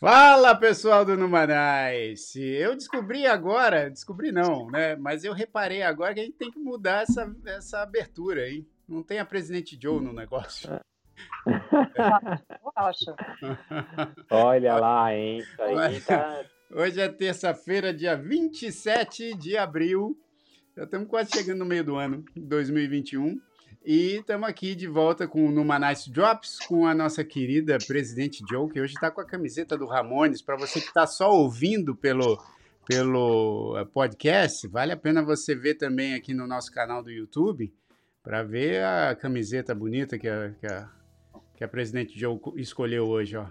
Fala pessoal do Numanais! Eu descobri agora, descobri não, né? Mas eu reparei agora que a gente tem que mudar essa, essa abertura, hein? Não tem a Presidente Joe no negócio. Eu acho. Olha lá, hein? Isso aí tá... Hoje é terça-feira, dia 27 de abril. Já estamos quase chegando no meio do ano, 2021. E estamos aqui de volta com o Numa Nice Drops, com a nossa querida presidente Joe, que hoje está com a camiseta do Ramones. Para você que está só ouvindo pelo, pelo eh, podcast, vale a pena você ver também aqui no nosso canal do YouTube, para ver a camiseta bonita que a, que a, que a presidente Joe escolheu hoje. Ó.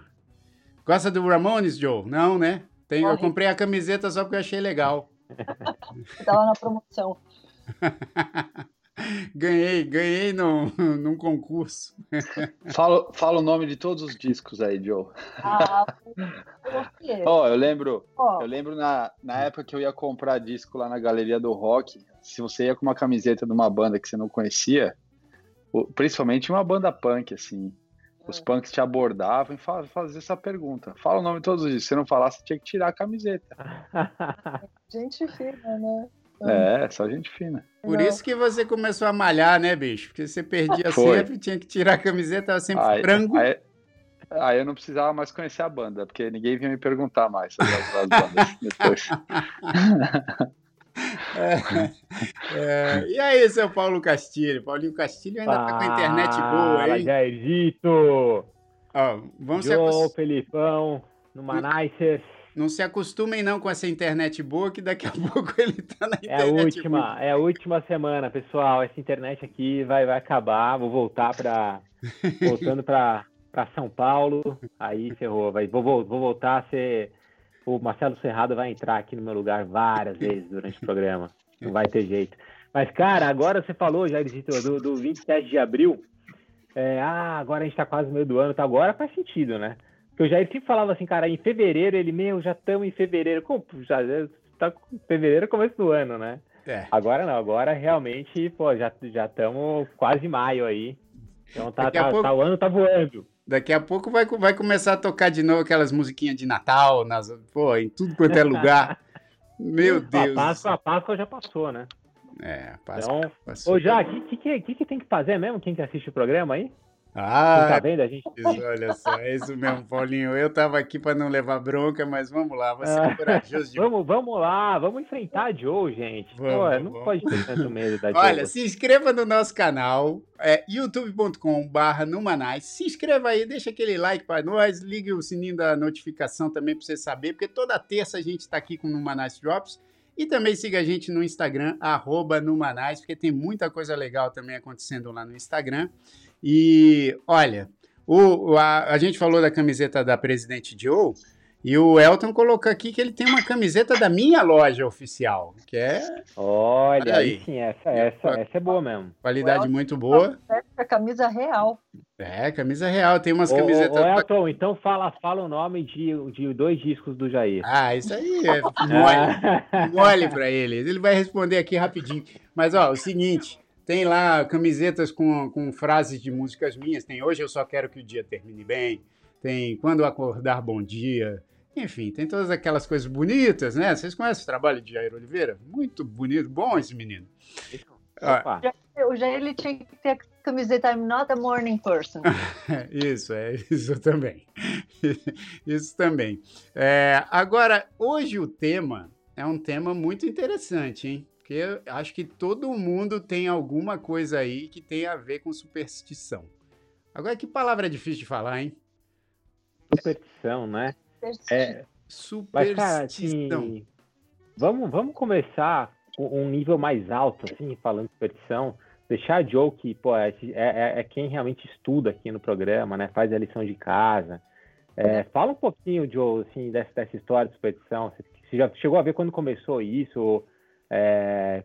Gosta do Ramones, Joe? Não, né? Tem, eu comprei a camiseta só porque eu achei legal. Estava na promoção. ganhei, ganhei no, num concurso. Fala, fala o nome de todos os discos aí, Joe. Ah, oh, eu lembro, oh. eu lembro na, na época que eu ia comprar disco lá na Galeria do Rock, se você ia com uma camiseta de uma banda que você não conhecia, principalmente uma banda punk, assim, os é. punks te abordavam e faziam essa pergunta. Fala o nome todos os discos. Se você não falasse, tinha que tirar a camiseta. Gente fina, né? É, só gente fina. Por isso que você começou a malhar, né, bicho? Porque você perdia Foi. sempre, tinha que tirar a camiseta, tava sempre aí, frango. Aí, aí, eu não precisava mais conhecer a banda, porque ninguém vinha me perguntar mais sobre as, bandas depois. É, é, e aí, seu Paulo Castilho? Paulinho Castilho ainda Fala, tá com a internet boa, hein? Jairito! Ó, vamos Joe, se acost... Felipão, no Manices. Não se acostumem não com essa internet boa, que daqui a pouco ele tá na internet É a última, boa. é a última semana, pessoal. Essa internet aqui vai, vai acabar. Vou voltar para voltando para São Paulo. Aí ferrou. Vai, vou, vou voltar a ser. O Marcelo Serrado vai entrar aqui no meu lugar várias vezes durante o programa. Não vai ter jeito. Mas, cara, agora você falou, já do, do 27 de abril. É, ah, agora a gente tá quase no meio do ano, tá? Agora faz sentido, né? Porque o Jair sempre falava assim, cara, em fevereiro, ele, meu, já estamos em fevereiro. Como, já tá fevereiro é começo do ano, né? É. Agora não, agora realmente, pô, já estamos quase maio aí. Então tá, tá, pouco, tá, o ano tá voando. Daqui a pouco vai, vai começar a tocar de novo aquelas musiquinhas de Natal, nas, pô, em tudo quanto é lugar. Meu Deus. A Páscoa, a Páscoa já passou, né? É, a Páscoa então, passou. Ô, já, o que, que, que, que tem que fazer mesmo, quem que assiste o programa aí? Ah, tá vendo? A gente... olha só, é isso mesmo, Paulinho. Eu tava aqui para não levar bronca, mas vamos lá, você é corajoso de... vamos, vamos lá, vamos enfrentar a Joe, gente. Vamos, Pô, não vamos. pode ter tanto medo da Joe. Olha, se inscreva no nosso canal, é youtube.com/barra Numanais. Se inscreva aí, deixa aquele like para nós, ligue o sininho da notificação também para você saber, porque toda terça a gente está aqui com o Numanais Drops. E também siga a gente no Instagram, arroba Numanais, porque tem muita coisa legal também acontecendo lá no Instagram. E olha, o, a, a gente falou da camiseta da Presidente Joe. E o Elton colocou aqui que ele tem uma camiseta da minha loja oficial, que é. Olha, Olha aí sim, essa, essa, essa é boa mesmo. Qualidade muito boa. É camisa real. É, camisa real. Tem umas camisetas. Ô, Elton, então fala, fala o nome de, de dois discos do Jair. Ah, isso aí é mole. mole pra ele. Ele vai responder aqui rapidinho. Mas, ó, o seguinte. Tem lá camisetas com, com frases de músicas minhas. Tem Hoje Eu Só Quero Que o Dia Termine Bem. Tem Quando Acordar Bom Dia. Enfim, tem todas aquelas coisas bonitas, né? Vocês conhecem o trabalho de Jair Oliveira? Muito bonito, bom esse menino. Ah. O Jair ele tinha que ter a camiseta I'm not a morning person. isso, é isso também. isso também. É, agora, hoje o tema é um tema muito interessante, hein? Porque acho que todo mundo tem alguma coisa aí que tem a ver com superstição. Agora, que palavra é difícil de falar, hein? Superstição, né? É. Superstição. Mas, cara, assim, vamos, vamos começar com um nível mais alto, assim, falando de superstição. Deixar a Joe, que pô, é, é, é, quem realmente estuda aqui no programa, né? Faz a lição de casa. É, fala um pouquinho, Joe, assim, dessa, dessa história de superstição. Você já chegou a ver quando começou isso? É,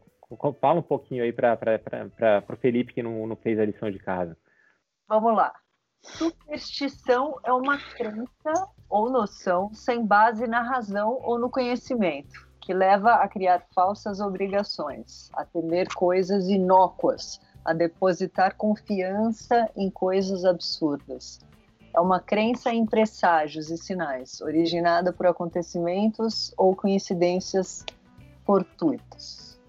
fala um pouquinho aí para o Felipe que não, não fez a lição de casa. Vamos lá. superstição é uma crença ou noção sem base na razão ou no conhecimento, que leva a criar falsas obrigações, a temer coisas inócuas, a depositar confiança em coisas absurdas. É uma crença em presságios e sinais, originada por acontecimentos ou coincidências fortuitas.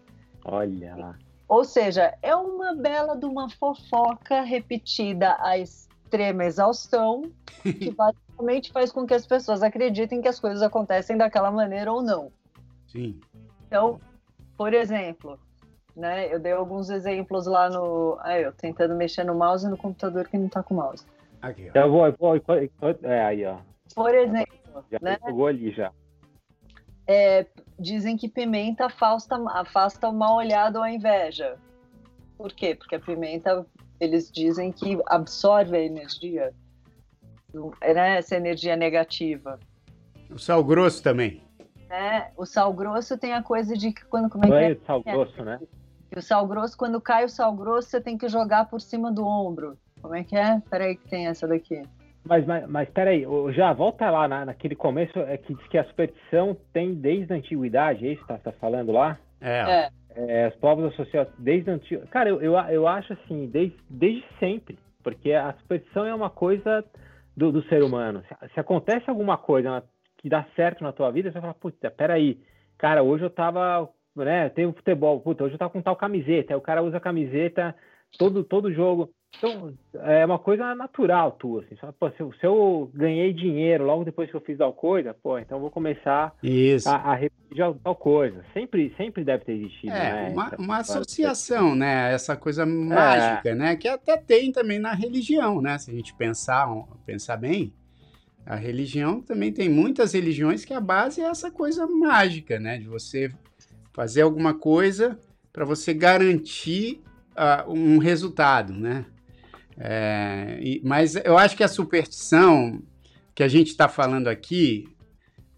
Olha lá. Ou seja, é uma bela de uma fofoca repetida à extrema exaustão, que basicamente faz com que as pessoas acreditem que as coisas acontecem daquela maneira ou não. Sim. Então, por exemplo, né, eu dei alguns exemplos lá no. Aí, eu tentando mexer no mouse no computador que não tá com mouse. Aqui, ó. Então, vou, vou, é, aí, ó. Por exemplo. Já né? jogou ali já. É, dizem que pimenta afasta, afasta o mal olhado ou a inveja. Por quê? Porque a pimenta, eles dizem que absorve a energia, né? essa energia negativa. O sal grosso também. É, o sal grosso tem a coisa de que quando como é, é? sal grosso, né? o sal grosso, quando cai o sal grosso, você tem que jogar por cima do ombro. Como é que é? Peraí que tem essa daqui. Mas, mas, mas peraí, já volta lá na, naquele começo é que diz que a superstição tem desde a antiguidade, é isso que tá, tá falando lá? É. é. é os povos associados desde a antiguidade. Cara, eu, eu, eu acho assim, desde, desde sempre, porque a superstição é uma coisa do, do ser humano. Se, se, acontece alguma coisa que dá certo na tua vida, você vai falar, puta, peraí, cara, hoje eu tava, né, tem o futebol, puta, hoje eu tava com tal camiseta, aí o cara usa a camiseta todo, todo jogo. Então, é uma coisa natural tua, assim. Só, pô, se, eu, se, eu, ganhei dinheiro logo depois que eu fiz tal coisa, pô, então eu vou começar Isso. a, a repetir tal coisa. Sempre, sempre deve ter existido, é, né? Uma, uma associação, né? Essa coisa mágica, é. né? Que até tem também na religião, né? Se a gente pensar, pensar bem, a religião também tem muitas religiões que a base é essa coisa mágica, né? De você fazer alguma coisa para você garantir uh, um resultado, né? É, e, mas eu acho que a superstição que a gente está falando aqui,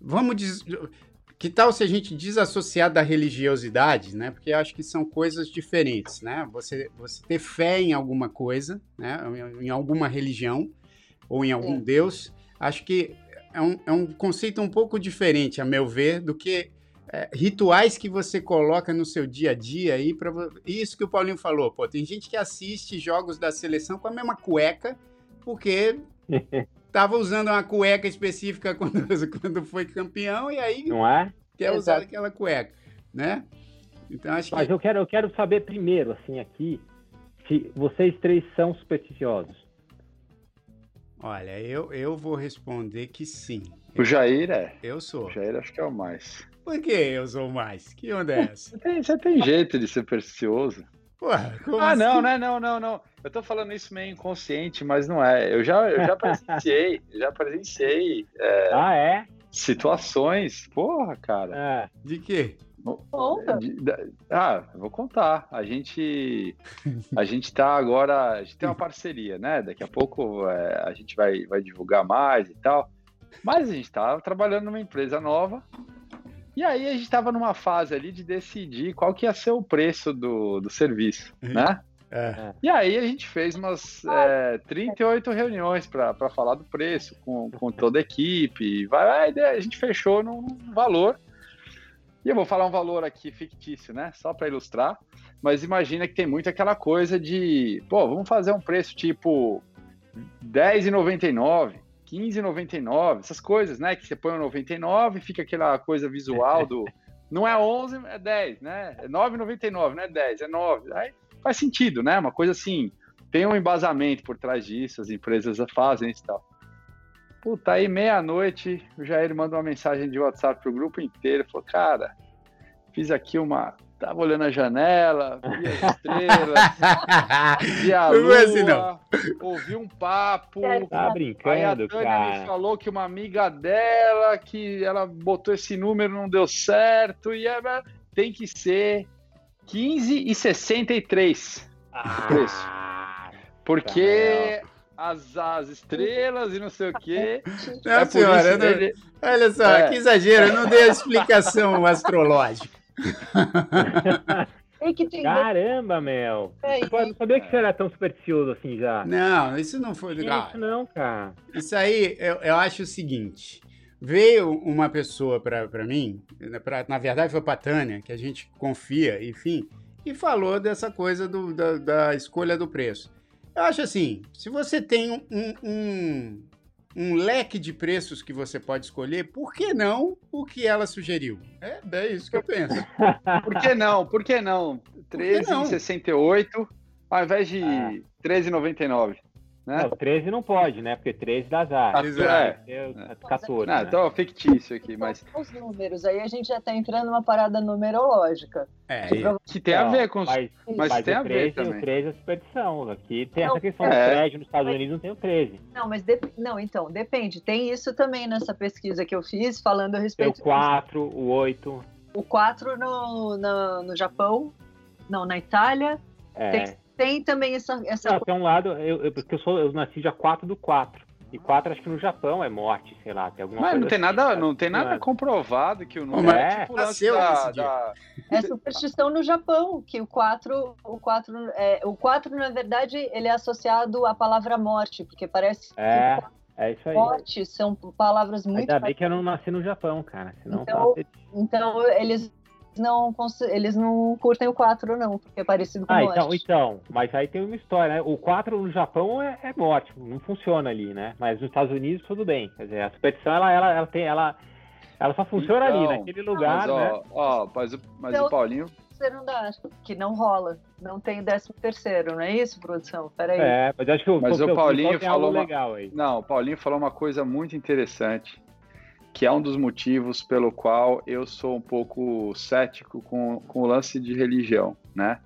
vamos dizer, que tal se a gente desassociar da religiosidade, né? Porque eu acho que são coisas diferentes, né? Você, você ter fé em alguma coisa, né? Em alguma religião ou em algum Deus, acho que é um, é um conceito um pouco diferente, a meu ver, do que é, rituais que você coloca no seu dia a dia aí para isso que o Paulinho falou, pô, tem gente que assiste jogos da seleção com a mesma cueca porque tava usando uma cueca específica quando, quando foi campeão e aí não é quer Exato. usar aquela cueca, né? Então acho Mas que... eu quero eu quero saber primeiro assim aqui se vocês três são supersticiosos. Olha, eu, eu vou responder que sim. O Jair é. Eu sou. O Jair acho que é o mais. Por que eu sou mais? Que onda é essa? Você tem, você tem jeito de ser supersticioso. como ah, assim? não, né? Não, não, não. Eu tô falando isso meio inconsciente, mas não é. Eu já, eu já presenciei, já presenciei. É, ah, é? Situações. Porra, cara. É. De quê? Conta. Ah, eu vou contar. A gente, a gente tá agora, a gente tem uma parceria, né? Daqui a pouco é, a gente vai, vai divulgar mais e tal. Mas a gente tá trabalhando numa empresa nova e aí a gente estava numa fase ali de decidir qual que ia ser o preço do, do serviço, uhum. né? É. E aí a gente fez umas é, 38 reuniões para falar do preço com, com toda a equipe. Vai, a gente fechou num valor. E eu vou falar um valor aqui fictício, né? Só para ilustrar. Mas imagina que tem muito aquela coisa de, pô, vamos fazer um preço tipo R$10,99. 15,99, essas coisas, né? Que você põe o 99 fica aquela coisa visual do. Não é 11, é 10, né? É 9,99, não é 10, é 9. Aí faz sentido, né? Uma coisa assim, tem um embasamento por trás disso, as empresas fazem isso e tal. Puta, aí meia-noite o Jair manda uma mensagem de WhatsApp pro grupo inteiro, falou, cara, fiz aqui uma Tava olhando a janela, vi as estrelas, vi a lua, não assim, não. ouvi um papo. Tá brincando, aí a Tânia cara. me falou que uma amiga dela, que ela botou esse número, não deu certo, e é, tem que ser 15 e 63 ah, preço. Porque as, as estrelas e não sei o quê. Não, é senhora, não, ele... olha só, é. que exagero, eu não dei a explicação astrológica. sei que tem. Caramba, meu. É, Pô, eu não sabia que você era tão supersticioso assim já. Não, isso não foi legal. Isso não, cara. Isso aí, eu, eu acho o seguinte. Veio uma pessoa para mim, pra, na verdade foi para Tânia, que a gente confia, enfim, e falou dessa coisa do, da, da escolha do preço. Eu acho assim, se você tem um, um, um leque de preços que você pode escolher, por que não o que ela sugeriu? É, é isso que eu penso. por que não? Por que não? 13,68 ao invés de ah. 13,99. Né? Não, 13 não pode, né? Porque 13 dá azar. Exato. É. 14. Não, né? Então, fictício aqui, mas. Os números, aí a gente já tá entrando numa parada numerológica. É, que, que tem a ver com os. Mas, mas, mas tem a ver também. O 13 é superstição. Aqui tem não, essa questão é. do prédio nos Estados Unidos, não tem o 13. Não, mas de... não, então, depende. Tem isso também nessa pesquisa que eu fiz, falando a respeito. Tem o 4, o 8. O 4 no, no, no Japão, não, na Itália. É. Tem tem também essa. essa... Não, tem um lado, eu, eu, porque eu, sou, eu nasci dia 4 do 4. E 4 acho que no Japão é morte, sei lá, tem alguma Mas não tem assim, nada, não tem nada comprovado que o número é, é tipo nasceu da, da... É superstição no Japão, que o 4, o 4, é, o 4 na verdade, ele é associado à palavra morte, porque parece é. É isso aí. Morte são palavras muito. Ainda bem que eu não nasci no Japão, cara. Senão então, então eles não, eles não curtem o 4, não, porque é parecido com ah, o então, então, mas aí tem uma história, né? O 4 no Japão é, é ótimo, não funciona ali, né? Mas nos Estados Unidos tudo bem. Quer dizer, a superstição ela, ela, ela tem. Ela, ela só funciona então, ali, naquele lugar, mas, ó, né? Ó, mas, mas então, o Paulinho. Não dá, que não rola. Não tem décimo terceiro, não é isso, produção? Peraí. É, mas acho que o, mas o Paulinho falou uma... legal aí. Não, o Paulinho falou uma coisa muito interessante que é um dos motivos pelo qual eu sou um pouco cético com, com o lance de religião, né?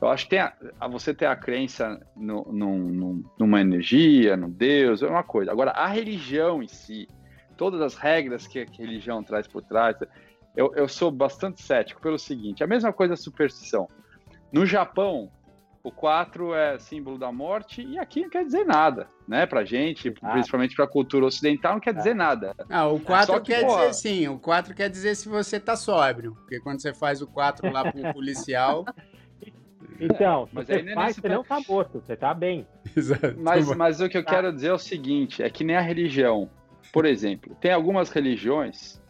Eu acho que tem a, a você ter a crença no, no, numa energia, no Deus, é uma coisa. Agora, a religião em si, todas as regras que a religião traz por trás, eu, eu sou bastante cético pelo seguinte: a mesma coisa a superstição. No Japão, o 4 é símbolo da morte e aqui não quer dizer nada, né? Pra gente, ah. principalmente pra cultura ocidental, não quer dizer nada. Ah, o 4 que, quer pô, dizer sim, o 4 quer dizer se você tá sóbrio, porque quando você faz o 4 lá pro policial... Então, mas aí é faz, você não tá morto, você tá bem. Exato. Mas, mas o que eu quero dizer é o seguinte, é que nem a religião. Por exemplo, tem algumas religiões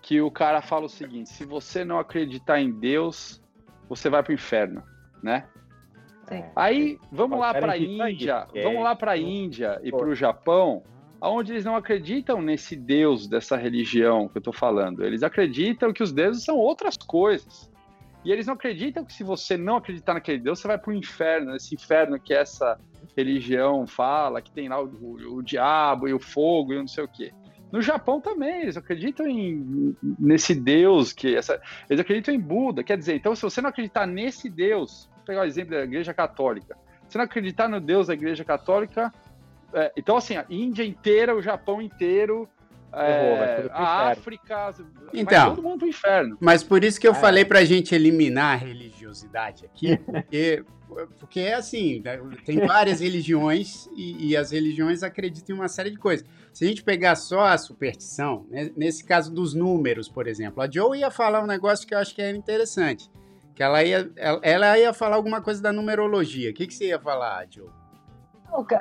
que o cara fala o seguinte, se você não acreditar em Deus, você vai pro inferno, né? Sim. Aí vamos lá para a Índia, vamos lá para a Índia e para o Japão, onde eles não acreditam nesse Deus dessa religião que eu estou falando. Eles acreditam que os deuses são outras coisas. E eles não acreditam que se você não acreditar naquele Deus, você vai para o inferno, esse inferno que essa religião fala, que tem lá o, o, o diabo e o fogo e não sei o quê. No Japão também, eles acreditam em, nesse Deus, que essa, eles acreditam em Buda. Quer dizer, então, se você não acreditar nesse Deus, pegar o exemplo da Igreja Católica. Se não acreditar no Deus da Igreja Católica, é, então assim, a Índia inteira, o Japão inteiro, é, a África, então, todo mundo pro inferno. Mas por isso que eu é. falei pra gente eliminar a religiosidade aqui, porque, porque é assim, né, tem várias religiões e, e, as religiões acreditam em uma série de coisas. Se a gente pegar só a superstição, né, nesse caso dos números, por exemplo, a Joe ia falar um negócio que eu acho que era interessante. Que ela ia, ela ia falar alguma coisa da numerologia. O que, que você ia falar, Joe?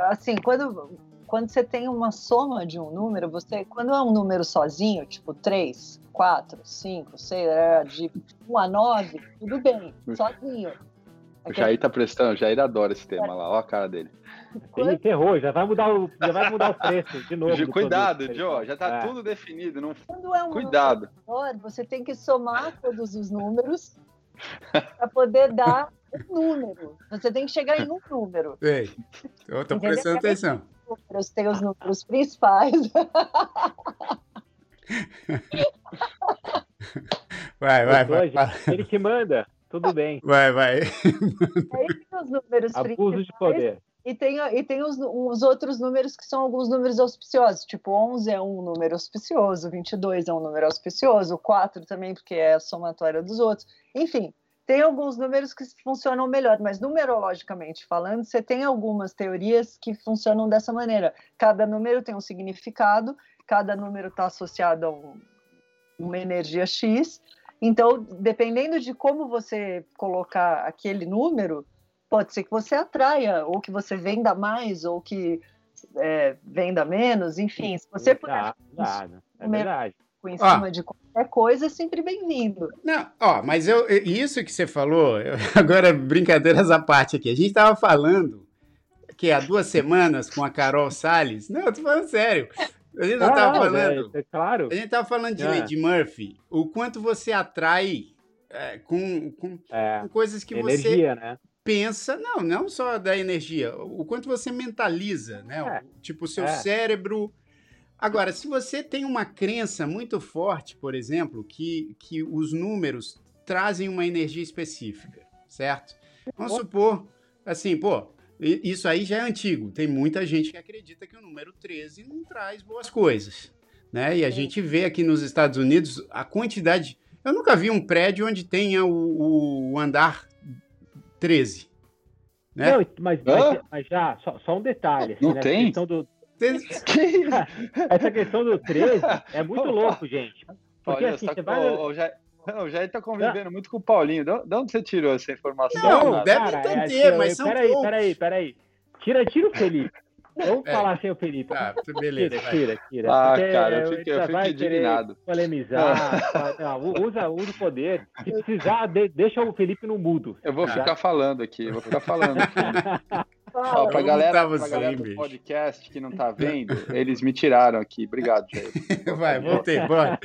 Assim, quando, quando você tem uma soma de um número, você quando é um número sozinho, tipo 3, 4, 5, 6, de 1 a 9, tudo bem, sozinho. O Jair tá prestando, o Jair adora esse tema lá, olha a cara dele. Ele ferrou, já vai mudar o, já vai mudar o preço de novo. Cuidado, Joe, já tá é. tudo definido. Não... Quando é um Cuidado. Maior, você tem que somar todos os números para poder dar um número. Você tem que chegar em um número. Ei, eu tô prestando atenção. Números, tem os números principais. Vai, vai, vai. Ele que manda, tudo bem. Vai, vai. Aí tem os números Abuso principais. de poder. E tem, e tem os, os, outros números que são alguns números auspiciosos, tipo 11 é um número auspicioso, 22 é um número auspicioso, 4 também, porque é a somatória dos outros. Enfim, tem alguns números que funcionam melhor, mas numerologicamente falando, você tem algumas teorias que funcionam dessa maneira. Cada número tem um significado, cada número está associado a um, uma energia X, Então, dependendo de como você colocar aquele número, pode ser que você atraia, ou que você venda mais, ou que é, venda menos, enfim, se você puder. Dá, é verdade. Em cima de qualquer coisa, é sempre bem-vindo. Não, ó, mas eu, isso que você falou, eu, agora brincadeiras à parte aqui. A gente estava falando que há duas semanas com a Carol Salles. Não, eu tô falando sério. A gente não ah, tava falando. É, é, claro. A gente tava falando de é. Lady Murphy. O quanto você atrai é, com, com, é, com, coisas que energia, você né? Pensa. Não, não só da energia. O quanto você mentaliza, né? É. Tipo, o seu cérebro. Agora, se você tem uma crença muito forte, por exemplo, que, que os números trazem uma energia específica, certo? Vamos supor, assim, pô, isso aí já é antigo. Tem muita gente que acredita que o número 13 não traz boas coisas. Né? E a gente vê aqui nos Estados Unidos a quantidade. Eu nunca vi um prédio onde tenha o, o andar 13. Né? Não, mas, mas, mas, já, só, só um detalhe. Assim, não né? tem? Questão do... Essa questão do 13 é muito louco, gente. Porque Olha, assim, você vai. já, não, o Jair tá convivendo muito com o Paulinho. De onde você tirou essa informação? Não, não deve cara, ter, é, mas são Peraí, peraí, peraí. Tira, tira o Felipe. Vamos é. falar sem o Felipe. Ah, beleza. Tira, tira, tira. Ah, cara, eu fico, eu fico indignado. Polemizar. não, usa, usa o poder. Se precisar, de, deixa o Felipe no mudo. Eu vou ficar falando aqui, eu vou ficar falando aqui. Ó, pra galera, pra galera do podcast que não tá vendo, eles me tiraram aqui. Obrigado, Jair. Vai, voltei, bora.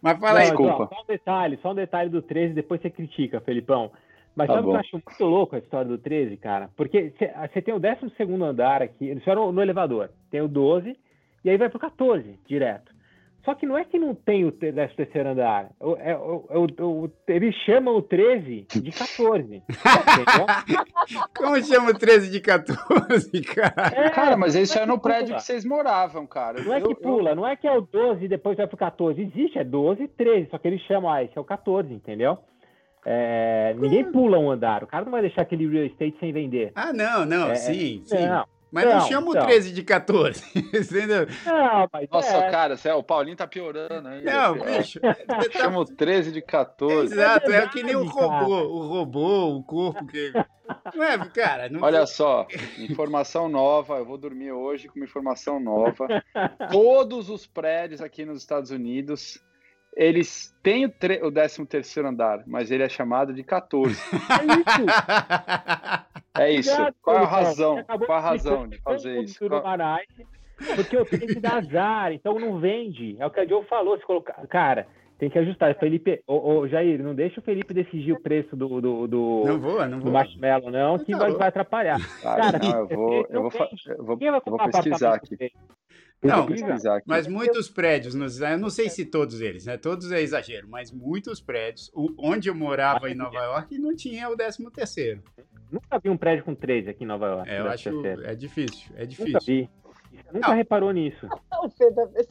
Mas fala aí. Desculpa. Só um detalhe, só um detalhe do 13, depois você critica, Felipão. Mas tá sabe o que eu acho muito louco a história do 13, cara? Porque você tem o 12 andar aqui, isso era no elevador, tem o 12, e aí vai pro 14 direto. Só que não é que não tem o 13 terceiro andar. É, é, eles chamam o 13 de 14. Como chama o 13 de 14, cara? É, cara, mas esse é no prédio que vocês moravam, cara. Não é que pula, não é que é o 12 e depois vai pro 14. Existe, é 12 e 13, só que eles chamam, ah, esse é o 14, entendeu? É, ninguém pula um andar. O cara não vai deixar aquele real estate sem vender. Ah, não, não, é, sim, sim. Não. Mas não, não chama o 13 de 14, entendeu? Não, mas Nossa, é. cara, o Paulinho tá piorando aí. Não, bicho. Tá... Chama o 13 de 14. Exato, é, que nem o robô, o robô, o corpo que... Não é, cara? Não Olha só, informação nova, eu vou dormir hoje com uma informação nova. Todos os prédios aqui nos Estados Unidos eles têm o, tre- o 13 terceiro andar, mas ele é chamado de 14. é isso. É isso. Qual é a razão? Qual a razão de fazer isso? Porque eu tenho que dar azar, então não vende. É o que a Joe falou. Se colocar... Cara, tem que ajustar. Felipe, ô, ô, Jair, não deixa o Felipe decidir o preço do, do, do, não vou, não do vou. marshmallow, não, que vai, vai atrapalhar. Cara, não, eu vou, eu vou, eu vou, eu vou pesquisar aqui. Não, mas muitos prédios, eu não sei se todos eles, né? Todos é exagero, mas muitos prédios, onde eu morava em Nova York, não tinha o 13 terceiro. Nunca vi um prédio com 13 aqui em Nova York. É, eu acho, é difícil, é difícil. Nunca vi. Nunca não. reparou nisso.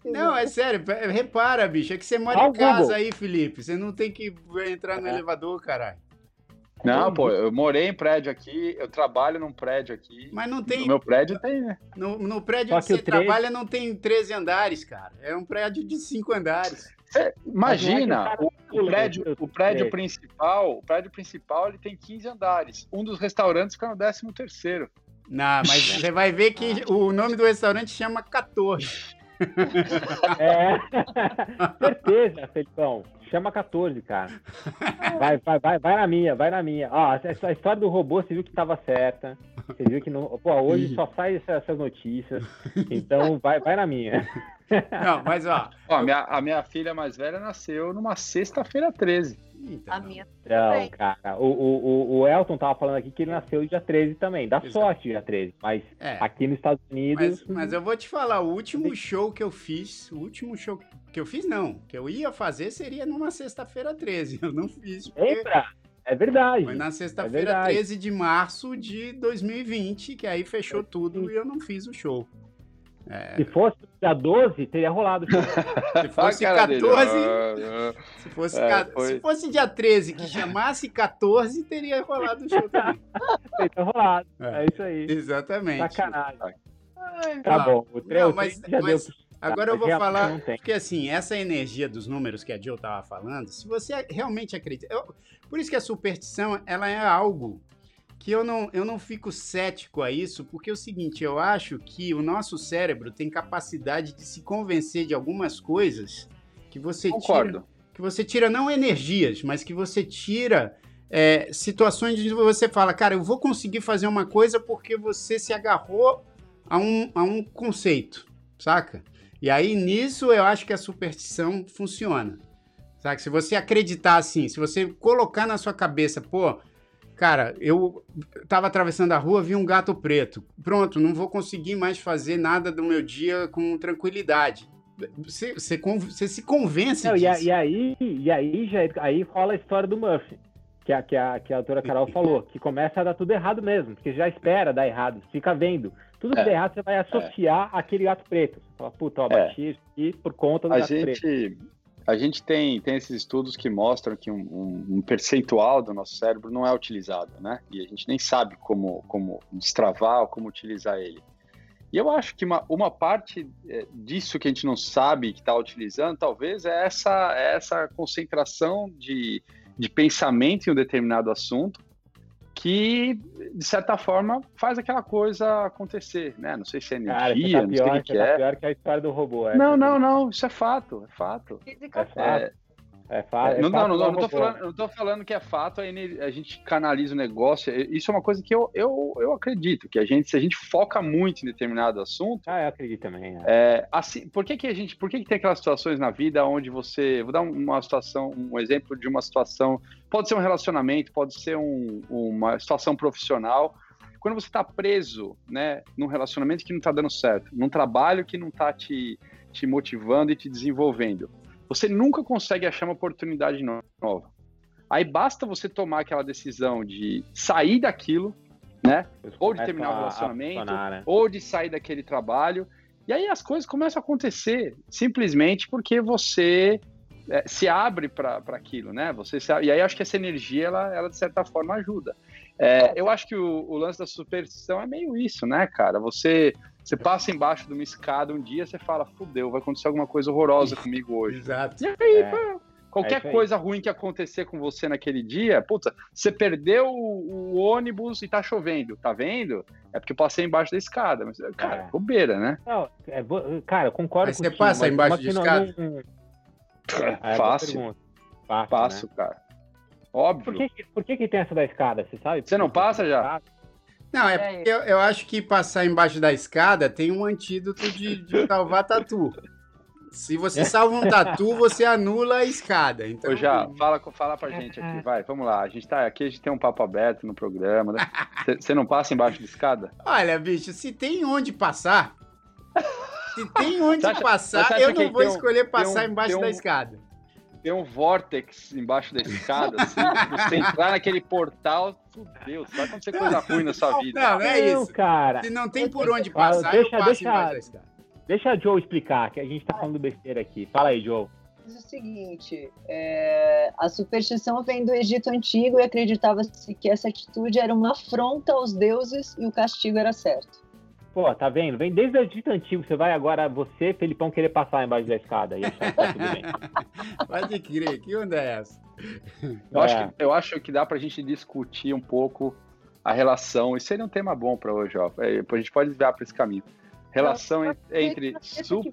Não, é sério, repara, bicho. É que você mora em casa Google. aí, Felipe. Você não tem que entrar no é. elevador, caralho. Não, pô, eu morei em prédio aqui, eu trabalho num prédio aqui. Mas não tem. No meu prédio tem, né? No, no prédio que, que você trabalha não tem 13 andares, cara. É um prédio de 5 andares. Você imagina, é o, o, prédio, o prédio principal, o prédio principal ele tem 15 andares. Um dos restaurantes fica no 13 terceiro. Não, mas você vai ver que o nome do restaurante chama 14. É, certeza, Felipão. Chama 14, cara. Vai, vai, vai, vai na minha, vai na minha. Ó, essa história do robô, você viu que tava certa. Você viu que não. Pô, hoje só sai essas notícias. Então vai, vai na minha. Não, mas ó. ó a, minha, a minha filha mais velha nasceu numa sexta-feira 13. Eita, a minha não, cara. O, o, o Elton tava falando aqui que ele nasceu dia 13 também. Dá Exato. sorte dia 13. Mas é. aqui nos Estados Unidos. Mas, mas, eu vou te falar, o último show que eu fiz, o último show que eu fiz, não, que eu ia fazer seria numa sexta-feira 13. Eu não fiz. Porque... Eita! É verdade. Foi na sexta-feira é 13 de março de 2020, que aí fechou tudo e eu não fiz o show. É... Se fosse dia 12, teria rolado. se fosse 14. se, fosse, é, foi... se fosse dia 13 que chamasse 14, teria rolado o show também. teria rolado. É. é. isso aí. Exatamente. Sacanagem. Tá bom. O. Não, mas, mas, Agora eu vou falar, porque assim, essa energia dos números que a Jill estava falando, se você realmente acredita. Eu, por isso que a superstição ela é algo que eu não, eu não fico cético a isso, porque é o seguinte, eu acho que o nosso cérebro tem capacidade de se convencer de algumas coisas que você Concordo. tira. Que você tira não energias, mas que você tira é, situações de você fala, cara, eu vou conseguir fazer uma coisa porque você se agarrou a um, a um conceito, saca? E aí nisso eu acho que a superstição funciona. Saca? Se você acreditar assim, se você colocar na sua cabeça, pô, cara, eu tava atravessando a rua, vi um gato preto. Pronto, não vou conseguir mais fazer nada do meu dia com tranquilidade. Você, você, você se convence não, disso. E, aí, e aí, já, aí rola a história do Murphy que a, que a, que a autora Carol falou, que começa a dar tudo errado mesmo, porque já espera dar errado, fica vendo. Tudo que é, der errado, você vai associar é. aquele gato preto. Você fala, puta, ó, bati é. aqui por conta do a gato gente, preto. A gente tem, tem esses estudos que mostram que um, um, um, percentual do nosso cérebro não é utilizado, né? E a gente nem sabe como, como destravar ou como utilizar ele. E eu acho que uma, uma parte é, disso que a gente não sabe que está utilizando, talvez, é essa, é essa concentração de, de pensamento em um determinado assunto que, de certa forma, faz aquela coisa acontecer, né? Não sei se é energia, Cara, tá pior, não sei o que, tá é. pior que a história do robô. É, não, não, não, isso é fato, é fato. É fato. É, é, fa é não, fato. Não, não, não, tô falando, não tô falando que é fato, a gente canaliza o negócio. Isso é uma coisa que eu, eu, eu acredito, que a gente, se a gente foca muito em determinado assunto. Ah, eu acredito também. É. É, assim, por que, que a gente. Por que, que tem aquelas situações na vida onde você. Vou dar uma situação, um exemplo de uma situação. Pode ser um relacionamento, pode ser um, uma situação profissional. Quando você está preso, né, num relacionamento que não está dando certo, num trabalho que não está te, te motivando e te desenvolvendo você nunca consegue achar uma oportunidade nova. Aí basta você tomar aquela decisão de sair daquilo, né? Ou de terminar o relacionamento, né? ou de sair daquele trabalho. E aí as coisas começam a acontecer simplesmente porque você é, se abre para aquilo, né? Você se, e aí acho que essa energia, ela, ela de certa forma ajuda. É, eu acho que o, o, lance da superstição é meio isso, né, cara? Você você passa embaixo de uma escada um dia, você fala, fudeu, vai acontecer alguma coisa horrorosa comigo hoje. Exato. E aí, é. qualquer é coisa ruim que acontecer com você naquele dia, puta, você perdeu o, o, ônibus e tá chovendo, tá vendo? É porque eu passei embaixo da escada. Mas, cara, é. bobeira, né? Não, é, cara, eu concordo com você passa mas embaixo da escada? Não... É, fácil. Fácil, Passo, né? cara. Óbvio. Por que, por que, que tem essa da escada? Você sabe? Você não passa já? Não, é, é porque eu, eu, acho que passar embaixo da escada tem um antídoto de, de salvar tatu. Se você salva um tatu, você anula a escada. Então... Ô, já, fala, fala pra gente aqui, vai, vamos lá. A gente tá aqui, a gente tem um papo aberto no programa. Você né? não passa embaixo da escada? Olha, bicho, se tem onde passar, se tem onde acha, passar, eu não vou escolher passar um, embaixo um, da escada tem um vortex embaixo da escada, assim, você entrar naquele portal, fudeu, vai acontecer coisa ruim na sua vida. Não, não é isso. cara. Se não tem por onde passar, deixa, eu passo deixa, deixa, deixa a Joe explicar, que a gente tá falando besteira aqui. Fala aí, Joe. Diz o seguinte, é, a superstição vem do Egito Antigo e acreditava-se que essa atitude era uma afronta aos deuses e o castigo era certo. Pô, tá vendo? Vem desde o Egito Antigo. Você vai agora, você, Felipão, querer passar embaixo da escada e achar que tá tudo bem. Pode crer, que onda é essa? Eu, é. Acho que, eu acho que dá pra gente discutir um pouco a relação. Isso seria um tema bom para hoje, ó. É, a gente pode desviar para esse caminho. Relação entre su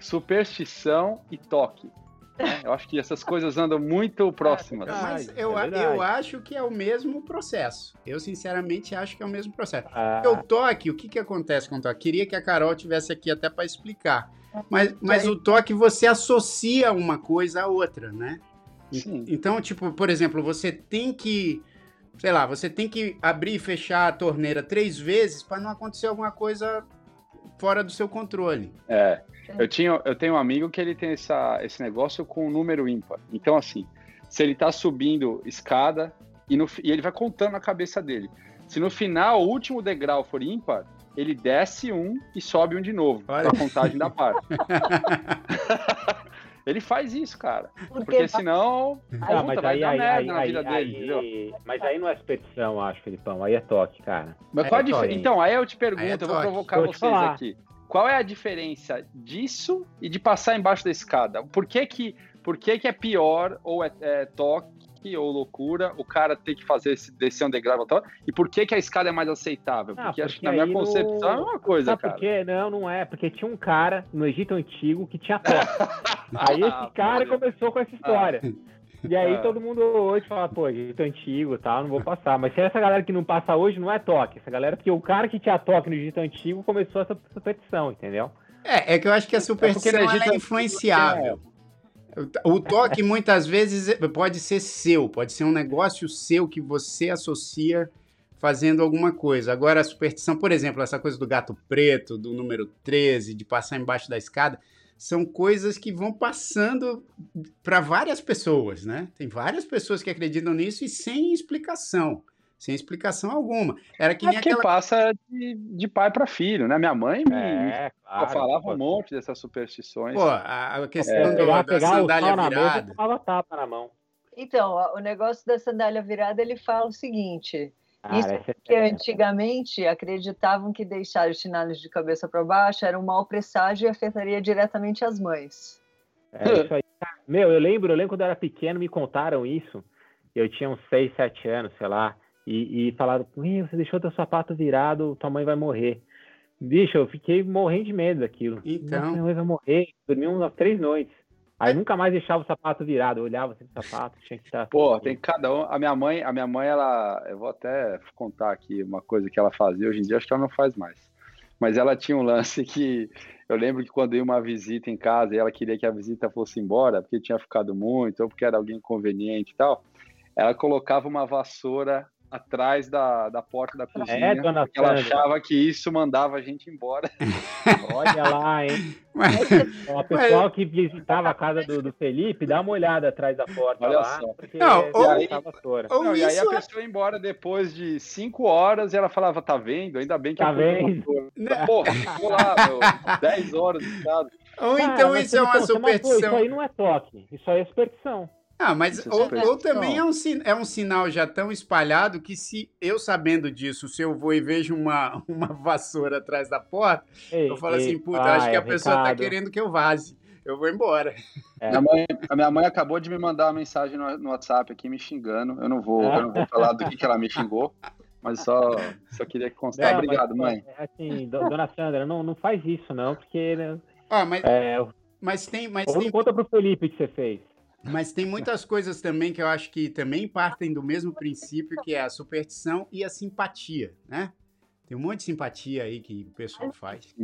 superstição e toque. Né? Eu acho que essas coisas andam muito próximas. Ah, mas eu, é eu acho que é o mesmo processo. Eu, sinceramente, acho que é o mesmo processo. Ah. O toque, o que, que acontece com o toque? Queria que a Carol tivesse aqui até para explicar. Mas, mas o toque você associa uma coisa a outra, né? Sim. Então, tipo, por exemplo, você tem que sei lá, você tem que abrir e fechar a torneira três vezes para não acontecer alguma coisa fora do seu controle. É. Eu, tinha, eu tenho um amigo que ele tem essa, esse negócio com um número ímpar. Então, assim, se ele tá subindo escada e, no, e ele vai contando na cabeça dele. Se no final o último degrau for ímpar, ele desce um e sobe um de novo, Olha. pra contagem da parte. ele faz isso, cara. Porque, porque senão. Ah, mas aí, aí, aí, aí, aí Mas aí não é expedição, acho, Felipão. Aí é toque, cara. Mas qual a diferença? Então, aí eu te pergunto, é eu vou provocar vocês aqui. Qual é a diferença disso e de passar embaixo da escada? Por que que, por que, que é pior ou é, é toque ou loucura o cara ter que fazer esse, descer um degrau tal, e por que, que a escada é mais aceitável? Ah, porque, acho que na minha concepção no... é uma coisa, Sabe cara. Porque, não, não é, porque tinha um cara no Egito Antigo que tinha toque. aí esse cara começou com essa história. Ah. E aí ah. todo mundo hoje fala, pô, Egito Antigo e tal, não vou passar. Mas se essa galera que não passa hoje não é toque. Essa galera, porque o cara que tinha toque no Egito Antigo começou essa superstição, entendeu? É, é que eu acho que a é superstição é, é influenciável. O toque muitas vezes pode ser seu, pode ser um negócio seu que você associa fazendo alguma coisa. Agora, a superstição, por exemplo, essa coisa do gato preto, do número 13, de passar embaixo da escada, são coisas que vão passando para várias pessoas, né? Tem várias pessoas que acreditam nisso e sem explicação sem explicação alguma. Era que é nem que aquela... passa de, de pai para filho, né? Minha mãe me é, claro, falava pô. um monte dessas superstições. Pô, a questão é, do, da pegar sandália virada. Mão, tapa na mão. Então, o negócio da sandália virada, ele fala o seguinte... Ah, Isso porque é... antigamente acreditavam que deixar os chinelos de cabeça para baixo era um mau presságio e afetaria diretamente as mães. É isso aí. Meu, eu lembro, eu lembro quando eu era pequeno, me contaram isso. Eu tinha uns 6, 7 anos, sei lá. E, e falaram, você deixou teu sapato virado, tua mãe vai morrer. Bicho, eu fiquei morrendo de medo daquilo. Então. Minha mãe vai morrer. Dormi umas três noites. Aí nunca mais deixava o sapato virado, eu olhava assim o sapato, tinha que estar. Pô, tem cada um. A minha mãe, a minha mãe, ela. Eu vou até contar aqui uma coisa que ela fazia, hoje em dia acho que ela não faz mais. Mas ela tinha um lance que eu lembro que quando ia uma visita em casa e ela queria que a visita fosse embora, porque tinha ficado muito, ou porque era alguém inconveniente e tal, ela colocava uma vassoura atrás da, da porta da cozinha. É, dona porque ela achava que isso mandava a gente embora. Olha lá, hein? Mas, o pessoal mas... que visitava a casa do, do, Felipe, dá uma olhada atrás da porta Olha lá. Só. Não, ou, aí, ou e aí a pessoa ia embora depois de cinco horas e ela falava, tá vendo? Ainda bem que tá vendo? Porra, ficou lá, meu, dez horas de casa. Ou então isso é uma superstição. Isso aí não é toque, isso aí é superstição. Ah, mas é ou, ou, também é um, é um sinal já tão espalhado que se eu sabendo disso, se eu vou e vejo uma, uma vassoura atrás da porta, ei, eu falo ei, assim, puta, acho que a pessoa tá Ricardo. tá querendo que eu vaze. Eu vou embora. É. Minha mãe, a minha mãe acabou de me mandar uma mensagem no, no WhatsApp aqui me xingando. Eu não vou, eu não vou falar do que, que ela me xingou, mas só, só queria constar. Não, Obrigado, mas, mãe. É assim, dona Sandra, não, não faz isso, não, porque. Né, ah, mas, é, mas tem. Mas ou tem... conta pro Felipe que você fez. Mas tem muitas coisas também que eu acho que também partem do mesmo princípio, que é a superstição e a simpatia, né? Tem um monte de simpatia aí que o pessoal faz.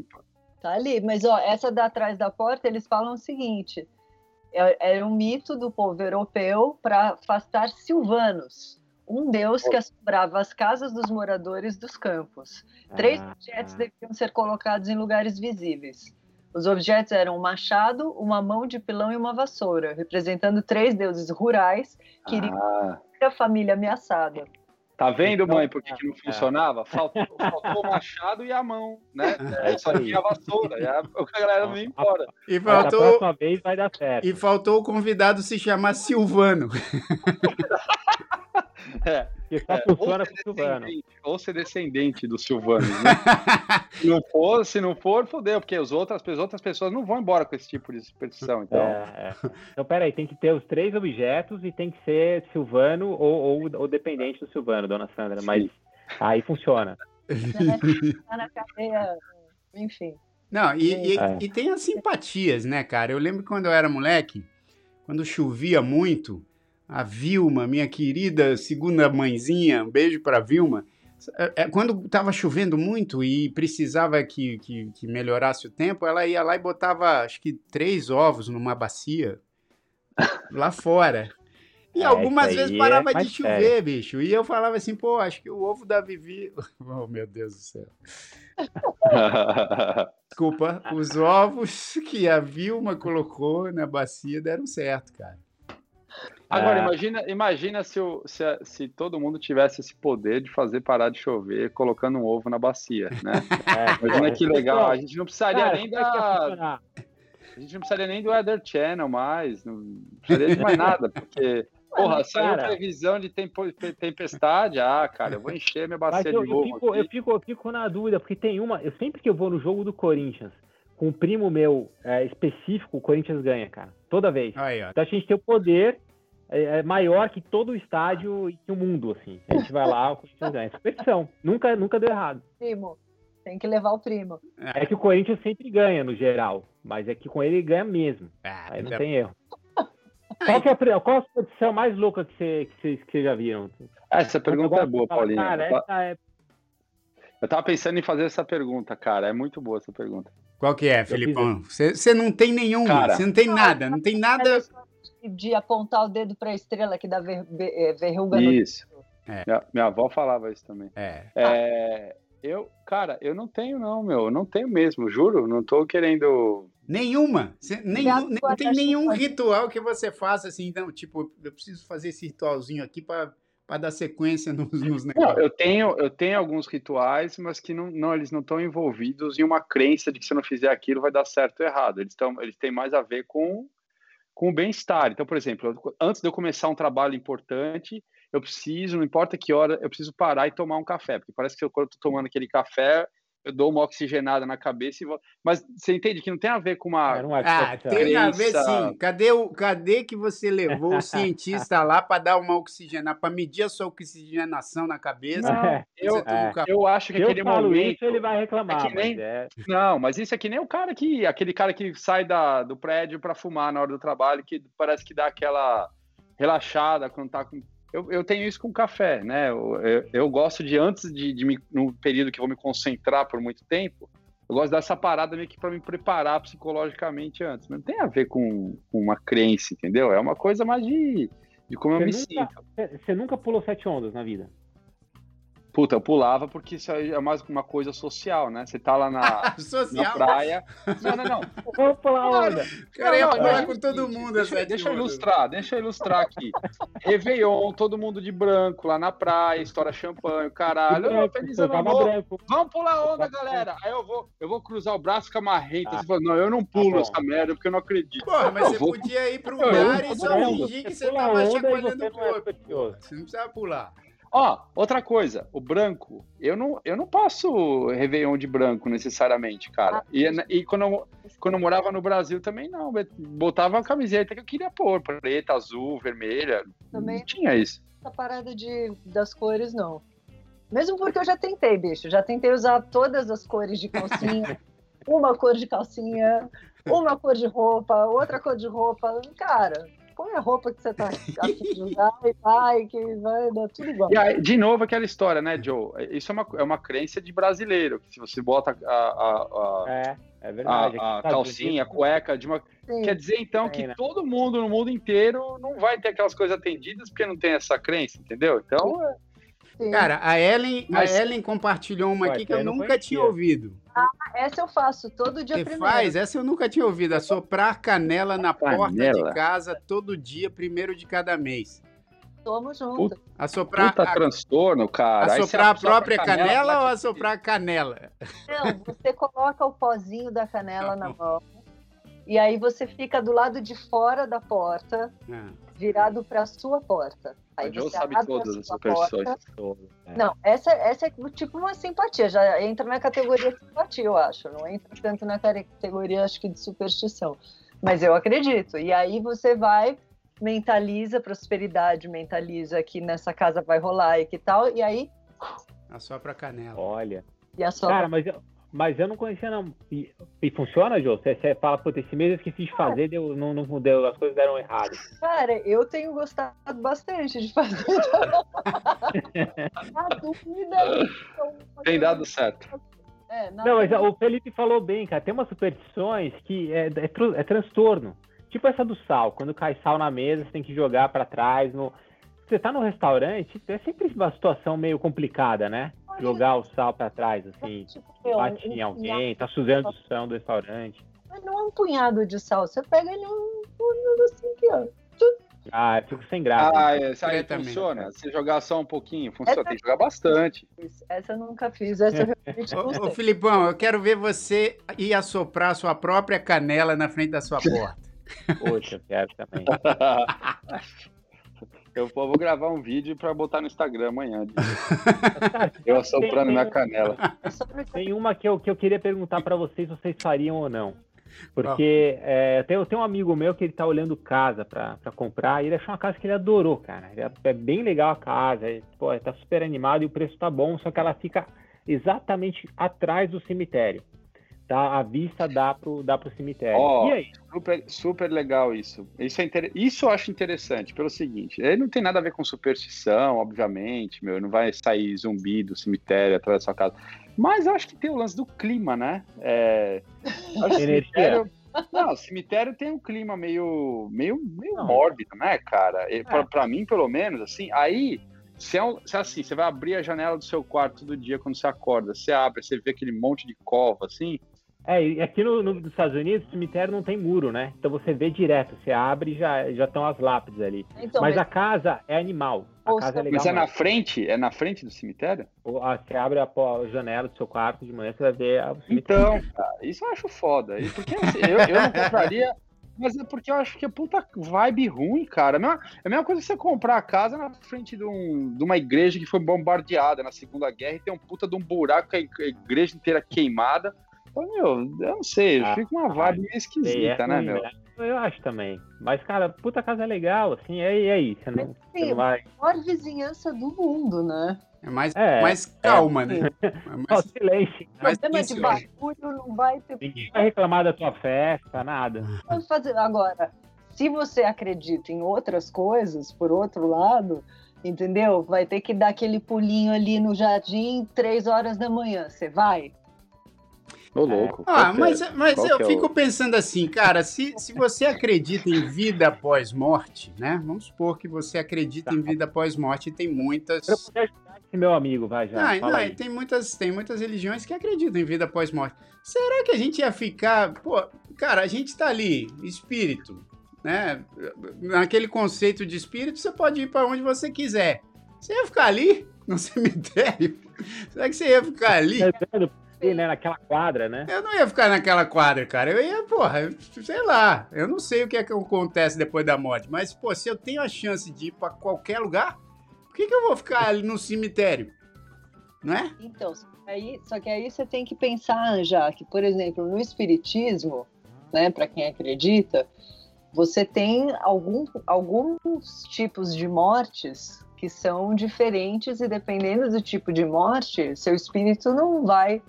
Tá ali, mas ó, essa da atrás da porta, eles falam o seguinte: era é, é um mito do povo europeu para afastar Silvanos, um deus que assombrava as casas dos moradores dos campos. Três ah, objetos ah. deviam ser colocados em lugares visíveis. Os objetos eram um machado, uma mão de pilão e uma vassoura, representando três deuses rurais que iriam ah. a família ameaçada. Tá vendo, mãe, por que, que não funcionava? Faltou, faltou, o machado e a mão, né? É, só tinha a vassoura, e a, a galera não ia embora. E faltou, a próxima vez vai dar certo. E faltou o convidado se chamar Silvano. É, que só é, funciona com Silvano. Ou ser descendente do Silvano. Né? se, não for, se não for, fodeu, porque as outras, as outras pessoas não vão embora com esse tipo de superstição. Então, é, é. então peraí, tem que ter os três objetos e tem que ser Silvano ou, ou, ou dependente do Silvano, dona Sandra. Sim. Mas aí funciona. Tá na cadeia, enfim. Não, e, e, é. e tem as simpatias, né, cara? Eu lembro quando eu era moleque, quando chovia muito a Vilma, minha querida segunda mãezinha, um beijo para Vilma. É, é, quando estava chovendo muito e precisava que, que, que, melhorasse o tempo, ela ia lá e botava, acho que, três ovos numa bacia lá fora. E é, algumas vezes parava é de chover, sério. bicho. E eu falava assim, pô, acho que o ovo da Vivi. Oh, meu Deus do céu. Desculpa, os ovos que a Vilma colocou na bacia deram certo, cara. Agora, é. imagina, imagina se, o, se, se, todo mundo tivesse esse poder de fazer parar de chover colocando um ovo na bacia, né? É, imagina que legal. A gente não precisaria Cara, nem da. A gente não precisaria nem do Weather Channel mais, não precisaria de mais nada, porque Porra, saiu previsão de tempestade. Ah, cara, eu vou encher minha bacia eu, de eu fico, eu fico, eu fico na dúvida, porque tem uma. Eu sempre que eu vou no jogo do Corinthians, com um primo meu é, específico, o Corinthians ganha, cara. Toda vez. Aí, então a gente tem o poder é, é, maior que todo o estádio e que o mundo, assim. A gente vai lá, o Corinthians ganha. Superstição. Nunca, nunca deu errado. Primo. Tem que levar o primo. É que o Corinthians sempre ganha, no geral. Mas é que com ele ganha mesmo. Ah, Aí não é... tem erro. Qual, que é a, qual a mais louca que vocês que que já viram? Ah, essa pergunta é boa, Paulinho. Cara, essa é... Eu tava pensando em fazer essa pergunta, cara. É muito boa essa pergunta. Qual que é, Felipão? Você não tem nenhuma, você não tem nada, não tem nada. De apontar o dedo para a estrela que dá ver, é, verruga isso. no. É. Minha, minha, avó falava isso também. É. é. Eu, cara, eu não tenho, não, meu. Eu não tenho mesmo, juro. Não tô querendo. Nenhuma. Cê, nenhum, não tem nenhum ritual que você faça assim, não, tipo, eu preciso fazer esse ritualzinho aqui para para dar sequência nos, nos negócios. Não, eu tenho, eu tenho alguns rituais, mas que não, não eles não estão envolvidos em uma crença de que se eu não fizer aquilo vai dar certo ou errado. Eles, tão, eles têm mais a ver com, com o bem-estar. Então, por exemplo, antes de eu começar um trabalho importante, eu preciso, não importa que hora, eu preciso parar e tomar um café, porque parece que quando eu estou tomando aquele café, eu dou uma oxigenada na cabeça e vou... Mas você entende que não tem a ver com uma. Ah, tem a ver sim. Cadê, o, cadê que você levou o cientista lá para dar uma oxigenada, para medir a sua oxigenação na cabeça? Não, eu, é. eu acho que eu aquele momento. Isso, ele vai reclamar. É nem... mas é... Não, mas isso é que nem o cara que. aquele cara que sai da, do prédio para fumar na hora do trabalho, que parece que dá aquela relaxada quando tá com eu, eu tenho isso com café, né? Eu, eu, eu gosto de, antes de, de me, no período que vou me concentrar por muito tempo, eu gosto dessa parada meio que para me preparar psicologicamente antes. Mas não tem a ver com, com uma crença, entendeu? É uma coisa mais de, de como você eu me nunca, sinto. Você nunca pulou sete ondas na vida? Puta, eu pulava porque isso é mais uma coisa social, né? Você tá lá na, na praia. Não, não, não. Vamos pular onda. Cara, ia pular com todo mundo. Deixa, deixa eu ilustrar, deixa eu ilustrar aqui. Réveillon, todo mundo de branco lá na praia, estoura champanhe, caralho. Branco, feliz ano novo. Vamos pular onda, galera. Aí eu vou, eu vou cruzar o braço com a marreta. Ah. Você fala, não, eu não pulo tá essa merda porque eu não acredito. Porra, mas eu você vou... podia ir pro mar e só fingir que você tava chacoalhando o corpo. Você não precisava pular. Ó, outra coisa, o branco, eu não, eu não passo Réveillon de branco necessariamente, cara. Ah, e, e quando, eu, quando eu morava no Brasil também não, botava a camiseta que eu queria pôr, preta, azul, vermelha. Também não tinha isso. Essa parada de, das cores, não. Mesmo porque eu já tentei, bicho. Já tentei usar todas as cores de calcinha. uma cor de calcinha, uma cor de roupa, outra cor de roupa. Cara, põe a roupa que você tá usar e vai, que vai dar tudo igual. E aí, de novo, aquela história, né, Joe? Isso é uma, é uma crença de brasileiro, que se você bota a, a, a é, é verdade. a, a calcinha, a cueca, de uma... quer dizer, então, que né? todo mundo no mundo inteiro não vai ter aquelas coisas atendidas porque não tem essa crença, entendeu? Então... É... Sim. Cara, a Ellen, Mas... a Ellen compartilhou uma aqui que eu nunca tinha ouvido. Ah, essa eu faço todo dia Você primeiro. faz? Essa eu nunca tinha ouvido. Assoprar canela na canela. porta de casa todo dia, primeiro de cada mês. Tamo junto. Assoprar Puta a... transtorno, cara. Assoprar a própria canela, canela ou assoprar a canela? Não, você coloca o pozinho da canela na mão. E aí você fica do lado de fora da porta, ah. virado para a sua porta. Aí o Joe sabe todas as superstições. É. Não, essa, essa é tipo uma simpatia, já entra na categoria simpatia, eu acho. Não entra tanto na categoria, acho que, de superstição. Mas eu acredito. E aí você vai, mentaliza prosperidade, mentaliza que nessa casa vai rolar e que tal, e aí. Assopra canela. Olha. E assopra... Cara, mas eu, mas eu não conhecia, não. E, e funciona, Jô? Você, você fala, puta, esse mês eu esqueci de fazer, deu, não, não deu, as coisas deram errado. Cara, eu tenho gostado bastante de fazer. a dúvida. Tem dado certo. É, não, mas o Felipe falou bem, cara. Tem umas superstições que é, é, é, transtorno. Tipo essa do sal. Quando cai sal na mesa, você tem que jogar para trás. No... Você tá no restaurante, é sempre uma situação meio complicada, né? Jogar o sal para trás, assim, tipo, bate em alguém, tá sujando o chão do restaurante. Mas não é um punhado de sal, você pega ele um punhado assim aqui, ó. Ah, eu fico sem graça. Ah, essa aí funciona. Se jogar só um pouquinho, funciona. Essa... Tem que jogar bastante. Essa eu nunca fiz. Essa eu realmente ô, ô, Filipão, eu quero ver você ir assoprar sua própria canela na frente da sua porta. Poxa, eu quero também. Eu vou gravar um vídeo para botar no Instagram amanhã. eu assoprando minha canela. Tem uma que eu, que eu queria perguntar para vocês se vocês fariam ou não. Porque é, tem, tem um amigo meu que ele tá olhando casa para comprar e ele achou uma casa que ele adorou, cara. É, é bem legal a casa, é, pô, tá super animado e o preço tá bom, só que ela fica exatamente atrás do cemitério. Tá, a vista dá pro, dá pro cemitério. Oh, e aí? Super, super legal isso. Isso, é inter... isso eu acho interessante, pelo seguinte, ele não tem nada a ver com superstição, obviamente, meu, não vai sair zumbi do cemitério atrás da sua casa. Mas eu acho que tem o lance do clima, né? É... cemitério... Não, o cemitério tem um clima meio, meio, meio mórbido, né, cara? É. Pra, pra mim, pelo menos, assim, aí se é, um, se é, assim, você vai abrir a janela do seu quarto todo dia quando você acorda, você abre, você vê aquele monte de cova, assim, é, e aqui no, no, nos Estados Unidos, o cemitério não tem muro, né? Então você vê direto, você abre e já já estão as lápides ali. Então, mas, mas, a casa é animal. A casa é legal. Mas é na frente? É na frente do cemitério? Ou, ah, você abre a, a, janela do seu quarto de manhã, você vai ver o cemitério. Então, cara, isso eu acho foda. E porque assim, eu, eu não compraria. Mas é porque eu acho que é puta vibe ruim, cara. É a mesma, é a mesma coisa que você comprar a casa na frente de, um, de, uma igreja que foi bombardeada na Segunda Guerra e tem um puta de um buraco, a igreja inteira queimada. Meu, eu não sei, ah, fica uma vibe meio esquisita, é né, meu? Né? Eu acho também. Mas, cara, puta casa é legal, assim, e aí, aí? Você não, Mas, você não vai. A maior vizinhança do mundo, né? É mais, é, mais calma, é, né? É mais... silêncio. Mais problema de barulho não vai ter. Ninguém vai reclamar da tua festa, nada. Vamos fazer agora. Se você acredita em outras coisas, por outro lado, entendeu? Vai ter que dar aquele pulinho ali no jardim, três horas da manhã. Você vai? Ô, louco. Ah, mas, é, mas eu é fico o... pensando assim, cara, se, se você acredita em vida após morte, né? Vamos supor que você acredita tá. em vida após morte e tem muitas. Eu ajudar esse meu amigo, vai já. Ah, não, tem, muitas, tem muitas religiões que acreditam em vida após morte. Será que a gente ia ficar. Pô, cara, a gente tá ali, espírito, né? Naquele conceito de espírito, você pode ir para onde você quiser. Você ia ficar ali, no cemitério? Será que você ia ficar ali? É, né, naquela quadra, né? Eu não ia ficar naquela quadra, cara. Eu ia, porra, sei lá. Eu não sei o que é que acontece depois da morte, mas, pô, se eu tenho a chance de ir pra qualquer lugar, por que, que eu vou ficar ali no cemitério? Não é? Então, aí, só que aí você tem que pensar, já que, por exemplo, no espiritismo, né, para quem acredita, você tem algum, alguns tipos de mortes que são diferentes e dependendo do tipo de morte, seu espírito não vai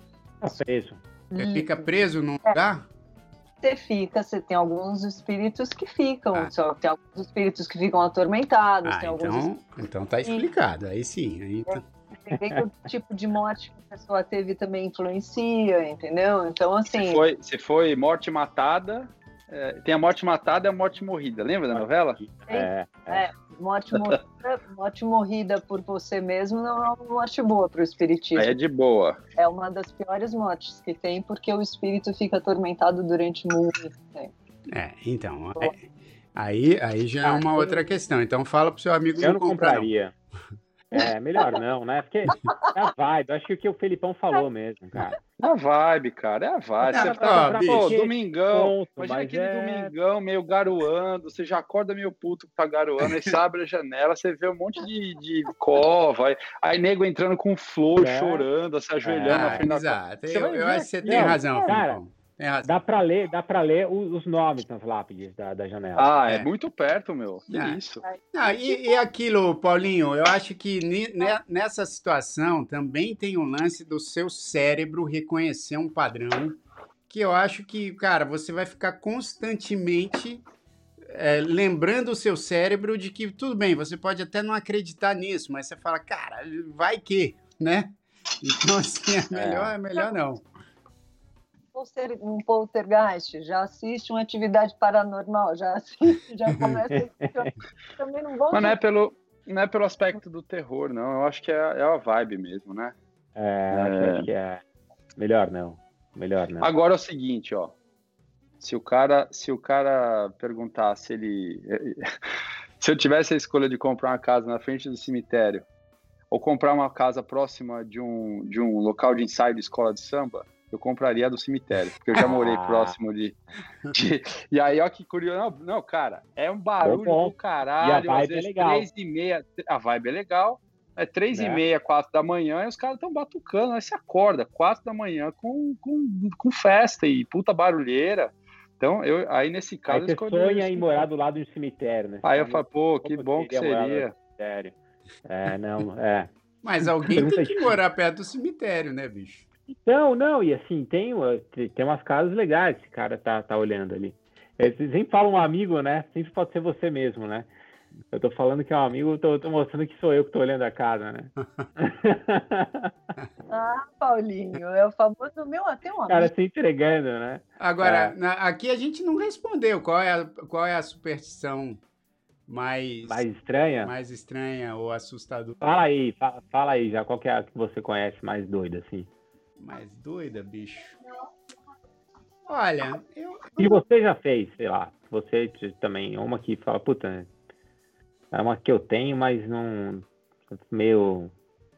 Fica preso. Você fica preso num é. lugar? Você fica, você tem alguns espíritos que ficam, ah. só tem alguns espíritos que ficam atormentados, ah, tem então, alguns então tá explicado, aí sim. Aí tá... Dependendo do tipo de morte que a pessoa teve também influencia, entendeu? Então, assim. Se foi, se foi morte matada, é, tem a morte matada e a morte morrida. Lembra da novela? É, é. é morte, morrida, morte morrida por você mesmo não é uma morte boa para o espiritismo. É de boa. É uma das piores mortes que tem, porque o espírito fica atormentado durante muito tempo. É, então. É, aí, aí já é uma outra questão. Então fala pro seu amigo eu não, não compraria. É, melhor não, né? Porque é a vibe. Acho que o que o Felipão falou mesmo, cara. É a vibe, cara. É a vibe. Você tá, pô, domingão. Ponto, imagina aquele é... domingão meio garoando. Você já acorda meio puto que tá garoando. Aí você abre a janela, você vê um monte de, de cova. Aí, aí nego entrando com flor, é. chorando, se ajoelhando ah, na frente exato. da Eu, eu acho que você tem razão, cara. É, dá para ler, dá para ler os, nomes nas lápides da, da janela. Ah, é, é muito perto, meu. Que é. isso. Ah, e, e, aquilo, Paulinho, eu acho que ni, nessa situação também tem um lance do seu cérebro reconhecer um padrão que eu acho que, cara, você vai ficar constantemente é, lembrando o seu cérebro de que tudo bem, você pode até não acreditar nisso, mas você fala, cara, vai que, né? Então, assim, é melhor, é melhor não um poltergeist, já assiste uma atividade paranormal, já assiste, já começa. também não vão. Mas não é, pelo, não é pelo aspecto do terror, não. Eu acho que é, é a vibe mesmo, né? É, é... acho que é. Melhor não. Melhor não. Agora é o seguinte, ó. Se o cara, se o cara perguntar se ele. se eu tivesse a escolha de comprar uma casa na frente do cemitério ou comprar uma casa próxima de um, de um local de ensaio de escola de samba, eu compraria do cemitério, porque eu já morei ah. próximo de, de, E aí, ó, que curioso. Não, não cara, é um barulho do caralho. E a vibe é legal. Três e meia, a vibe é legal. É três é. e meia, quatro da manhã, e os caras estão batucando. Aí você acorda, quatro da manhã, com, com, com festa e puta barulheira. Então, eu, aí nesse caso. Aí você sonha em morar do lado um cemitério, né? Aí eu falo, pô, que bom que seria. É, não, é. Mas alguém tem que morar perto do cemitério, né, bicho? Não, não, e assim, tem, tem umas casas legais que esse cara tá, tá olhando ali. Eles sempre falam um amigo, né? Sempre pode ser você mesmo, né? Eu tô falando que é um amigo, tô, tô mostrando que sou eu que tô olhando a casa, né? ah, Paulinho, é o famoso meu até um amigo. cara se entregando, né? Agora, é. na, aqui a gente não respondeu qual é a, qual é a superstição mais mais estranha, mais estranha ou assustadora. Fala aí, fala, fala aí já qual que é a que você conhece mais doida assim. Mais doida, bicho. Olha, eu. E você já fez, sei lá, você também, uma que fala, puta, é uma que eu tenho, mas não. meio.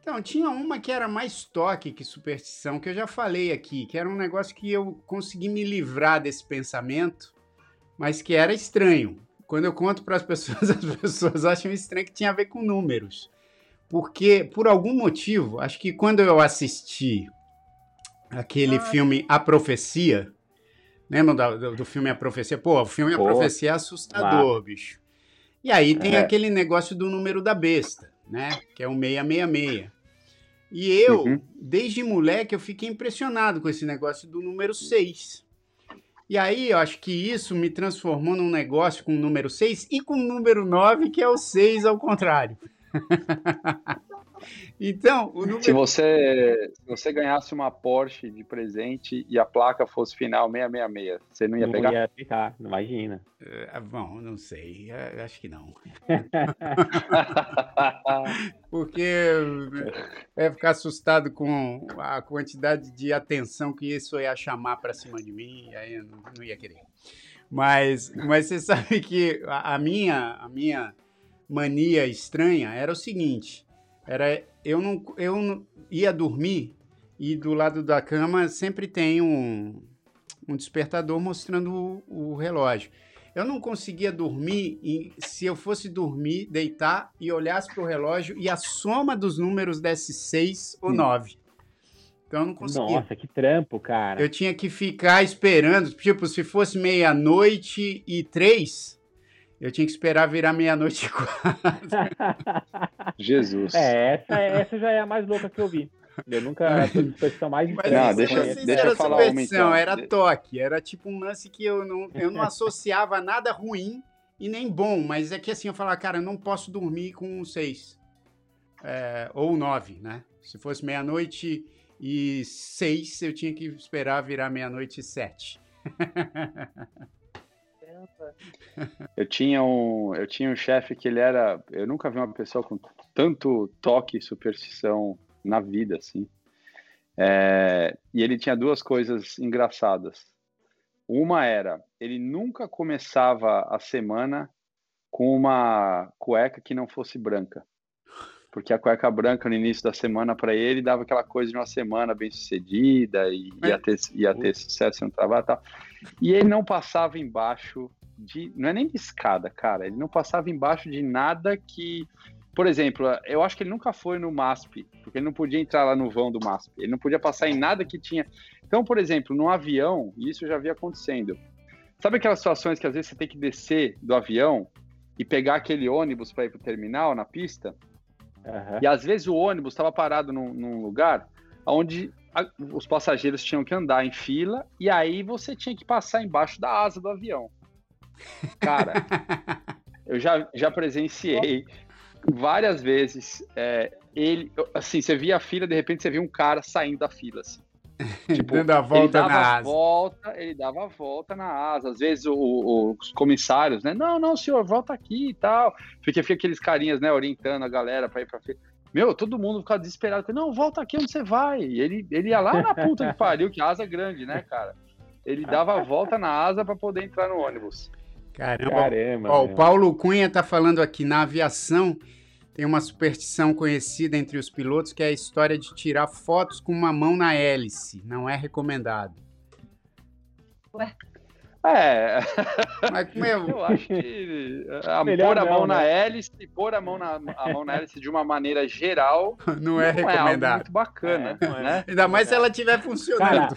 Então, tinha uma que era mais toque que superstição, que eu já falei aqui, que era um negócio que eu consegui me livrar desse pensamento, mas que era estranho. Quando eu conto para as pessoas, as pessoas acham estranho que tinha a ver com números. Porque, por algum motivo, acho que quando eu assisti aquele ah. filme A Profecia. Lembra do, do, filme A Profecia? Pô, o filme Pô. A Profecia é assustador, ah. bicho. E aí tem é. aquele negócio do número da besta, né? Que é o 666. E eu, uhum. desde moleque, eu fiquei impressionado com esse negócio do número 6. E aí, eu acho que isso me transformou num negócio com o número 6 e com o número 9, que é o 6 ao contrário. Então, o número... se, você, se você ganhasse uma Porsche de presente e a placa fosse final 666, você não ia não pegar? Não ia pegar, imagina. Uh, bom, não sei, uh, acho que não. Porque é ficar assustado com a quantidade de atenção que isso ia chamar para cima de mim, aí eu não, não ia querer. Mas, mas você sabe que a, a minha, a minha mania estranha era o seguinte era eu não eu não, ia dormir e do lado da cama sempre tem um, um despertador mostrando o, o relógio. Eu não conseguia dormir e, se eu fosse dormir, deitar e olhasse para o relógio e a soma dos números desse 6 ou 9. Então eu não conseguia. Nossa, que trampo, cara. Eu tinha que ficar esperando. Tipo, se fosse meia-noite e três, eu tinha que esperar virar meia-noite e quatro. Jesus. É, essa, essa já é a mais louca que eu vi. Eu nunca tive superstição mais Mas não, deixa, não deixa eu falar uma então. Era toque, era tipo um lance que eu não, eu não associava nada ruim e nem bom, mas é que assim, eu falava, cara, eu não posso dormir com seis. É, ou nove, né? Se fosse meia-noite e seis, eu tinha que esperar virar meia-noite e sete. Eu tinha um, eu tinha um chefe que ele era, eu nunca vi uma pessoa com tanto toque e superstição na vida, assim. É, e ele tinha duas coisas engraçadas. Uma era, ele nunca começava a semana com uma cueca que não fosse branca. Porque a cueca branca no início da semana para ele dava aquela coisa de uma semana bem sucedida e ia ter, ia ter sucesso no trabalho e tal. E ele não passava embaixo de. Não é nem de escada, cara. Ele não passava embaixo de nada que. Por exemplo, eu acho que ele nunca foi no MASP, porque ele não podia entrar lá no vão do MASP. Ele não podia passar em nada que tinha. Então, por exemplo, no avião, isso já havia acontecendo. Sabe aquelas situações que às vezes você tem que descer do avião e pegar aquele ônibus para ir para o terminal na pista? Uhum. E às vezes o ônibus estava parado num, num lugar onde a, os passageiros tinham que andar em fila e aí você tinha que passar embaixo da asa do avião. Cara, eu já, já presenciei várias vezes. É, ele, assim, você via a fila, de repente você via um cara saindo da fila, assim. Tipo, Dando a volta ele dava na asa. Volta, ele dava a volta na asa. Às vezes o, o, os comissários, né? Não, não, senhor, volta aqui e tal. Porque fica aqueles carinhas, né, orientando a galera para ir pra fila. Meu, todo mundo ficava desesperado. Não, volta aqui onde você vai. E ele, ele ia lá na puta que pariu, que asa grande, né, cara? Ele dava a volta na asa para poder entrar no ônibus. Caramba. Caramba Ó, o Paulo Cunha tá falando aqui na aviação tem uma superstição conhecida entre os pilotos que é a história de tirar fotos com uma mão na hélice. Não é recomendado. Ué? É. Mas como é? Eu acho que a, pôr a mão não, na né? hélice, pôr a mão na, a mão na hélice de uma maneira geral não é não recomendado. É muito bacana, é, né? Ainda mais se ela estiver funcionando.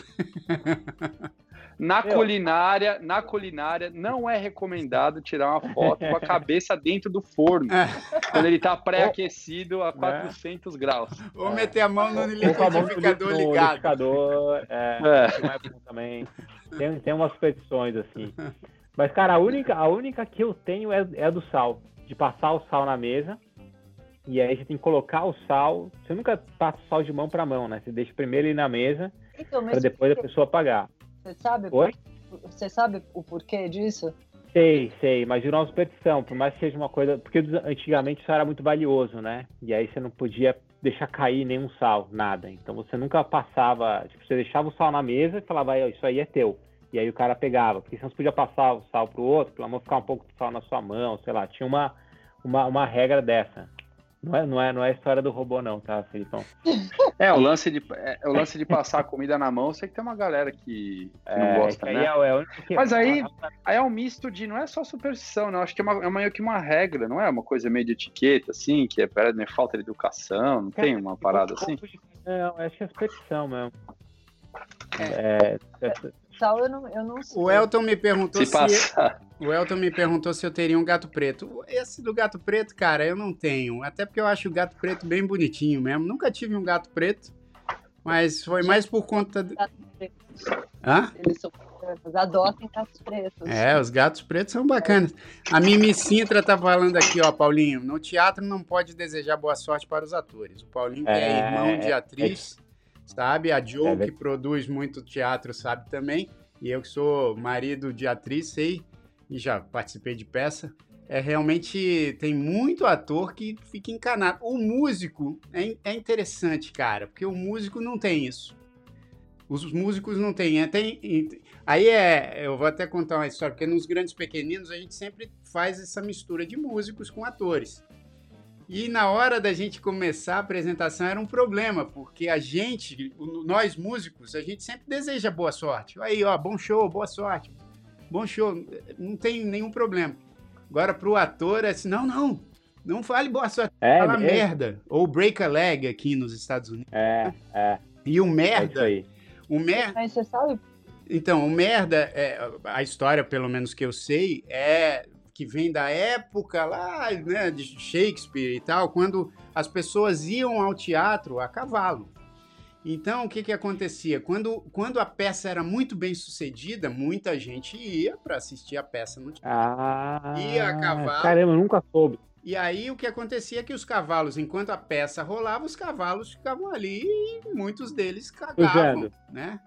Na culinária, na culinária, não é recomendado tirar uma foto com a cabeça dentro do forno, é. quando ele está pré-aquecido a 400 é. graus. Ou é. meter a mão no liquidificador ligado. é, é. também. Tem, tem umas petições assim. Mas, cara, a única, a única que eu tenho é, é a do sal. De passar o sal na mesa. E aí você tem que colocar o sal. Você nunca passa o sal de mão para mão, né? Você deixa primeiro ele na mesa então, para depois a pessoa pagar. Você sabe? Oi? Você sabe o porquê disso? Sei, sei, mas virou uma superstição, por mais que seja uma coisa. Porque antigamente isso era muito valioso, né? E aí você não podia deixar cair nenhum sal, nada. Então você nunca passava. Tipo, você deixava o sal na mesa e falava, isso aí é teu. E aí o cara pegava, porque senão você podia passar o sal pro outro, pelo amor ficar um pouco de sal na sua mão, sei lá. Tinha uma, uma, uma regra dessa. Não é, não, é, não é a história do robô, não, tá, Felipão? É, o lance de, é, o lance de passar a comida na mão, eu sei que tem uma galera que, que é, não gosta, né? É, é que... Mas aí, aí é um misto de. Não é só superstição, não. Acho que é, uma, é meio que uma regra, não é uma coisa meio de etiqueta, assim, que é né, falta de educação, não tem uma parada assim? Não, acho que é superstição mesmo. É, é, eu não, eu não sei. O Elton me perguntou se, se o Elton me perguntou se eu teria um gato preto. Esse do gato preto, cara, eu não tenho. Até porque eu acho o gato preto bem bonitinho mesmo. Nunca tive um gato preto, mas foi mais por conta. De... Hã? Eles são adotem gatos pretos. É, os gatos pretos são bacanas. A Mimi Sintra tá falando aqui, ó, Paulinho. No teatro não pode desejar boa sorte para os atores. O Paulinho, que é, é irmão de atriz, sabe? A Jo, é, que produz muito teatro, sabe também. E eu que sou marido de atriz, sei, e já participei de peça. É realmente tem muito ator que fica encanado. O músico é, é interessante, cara, porque o músico não tem isso. Os músicos não têm. É, tem, aí é. Eu vou até contar uma história, porque nos grandes pequeninos a gente sempre faz essa mistura de músicos com atores. E na hora da gente começar a apresentação era um problema, porque a gente, nós músicos, a gente sempre deseja boa sorte. Aí, ó, bom show, boa sorte. Bom show, não tem nenhum problema. Agora pro ator é assim, não, não, não fale boa sorte, é, fala é. merda. Ou break a leg aqui nos Estados Unidos. É, é. E o merda, é o merda... Mas você sabe... Então, o merda, é, a história, pelo menos que eu sei, é que vem da época lá, né, de Shakespeare e tal, quando as pessoas iam ao teatro a cavalo. Então, o que, que acontecia? Quando, quando a peça era muito bem sucedida, muita gente ia para assistir a peça no teatro. Ah, ia a cavalo. Caramba, nunca soube. E aí o que acontecia é que os cavalos, enquanto a peça rolava, os cavalos ficavam ali e muitos deles cagavam, né?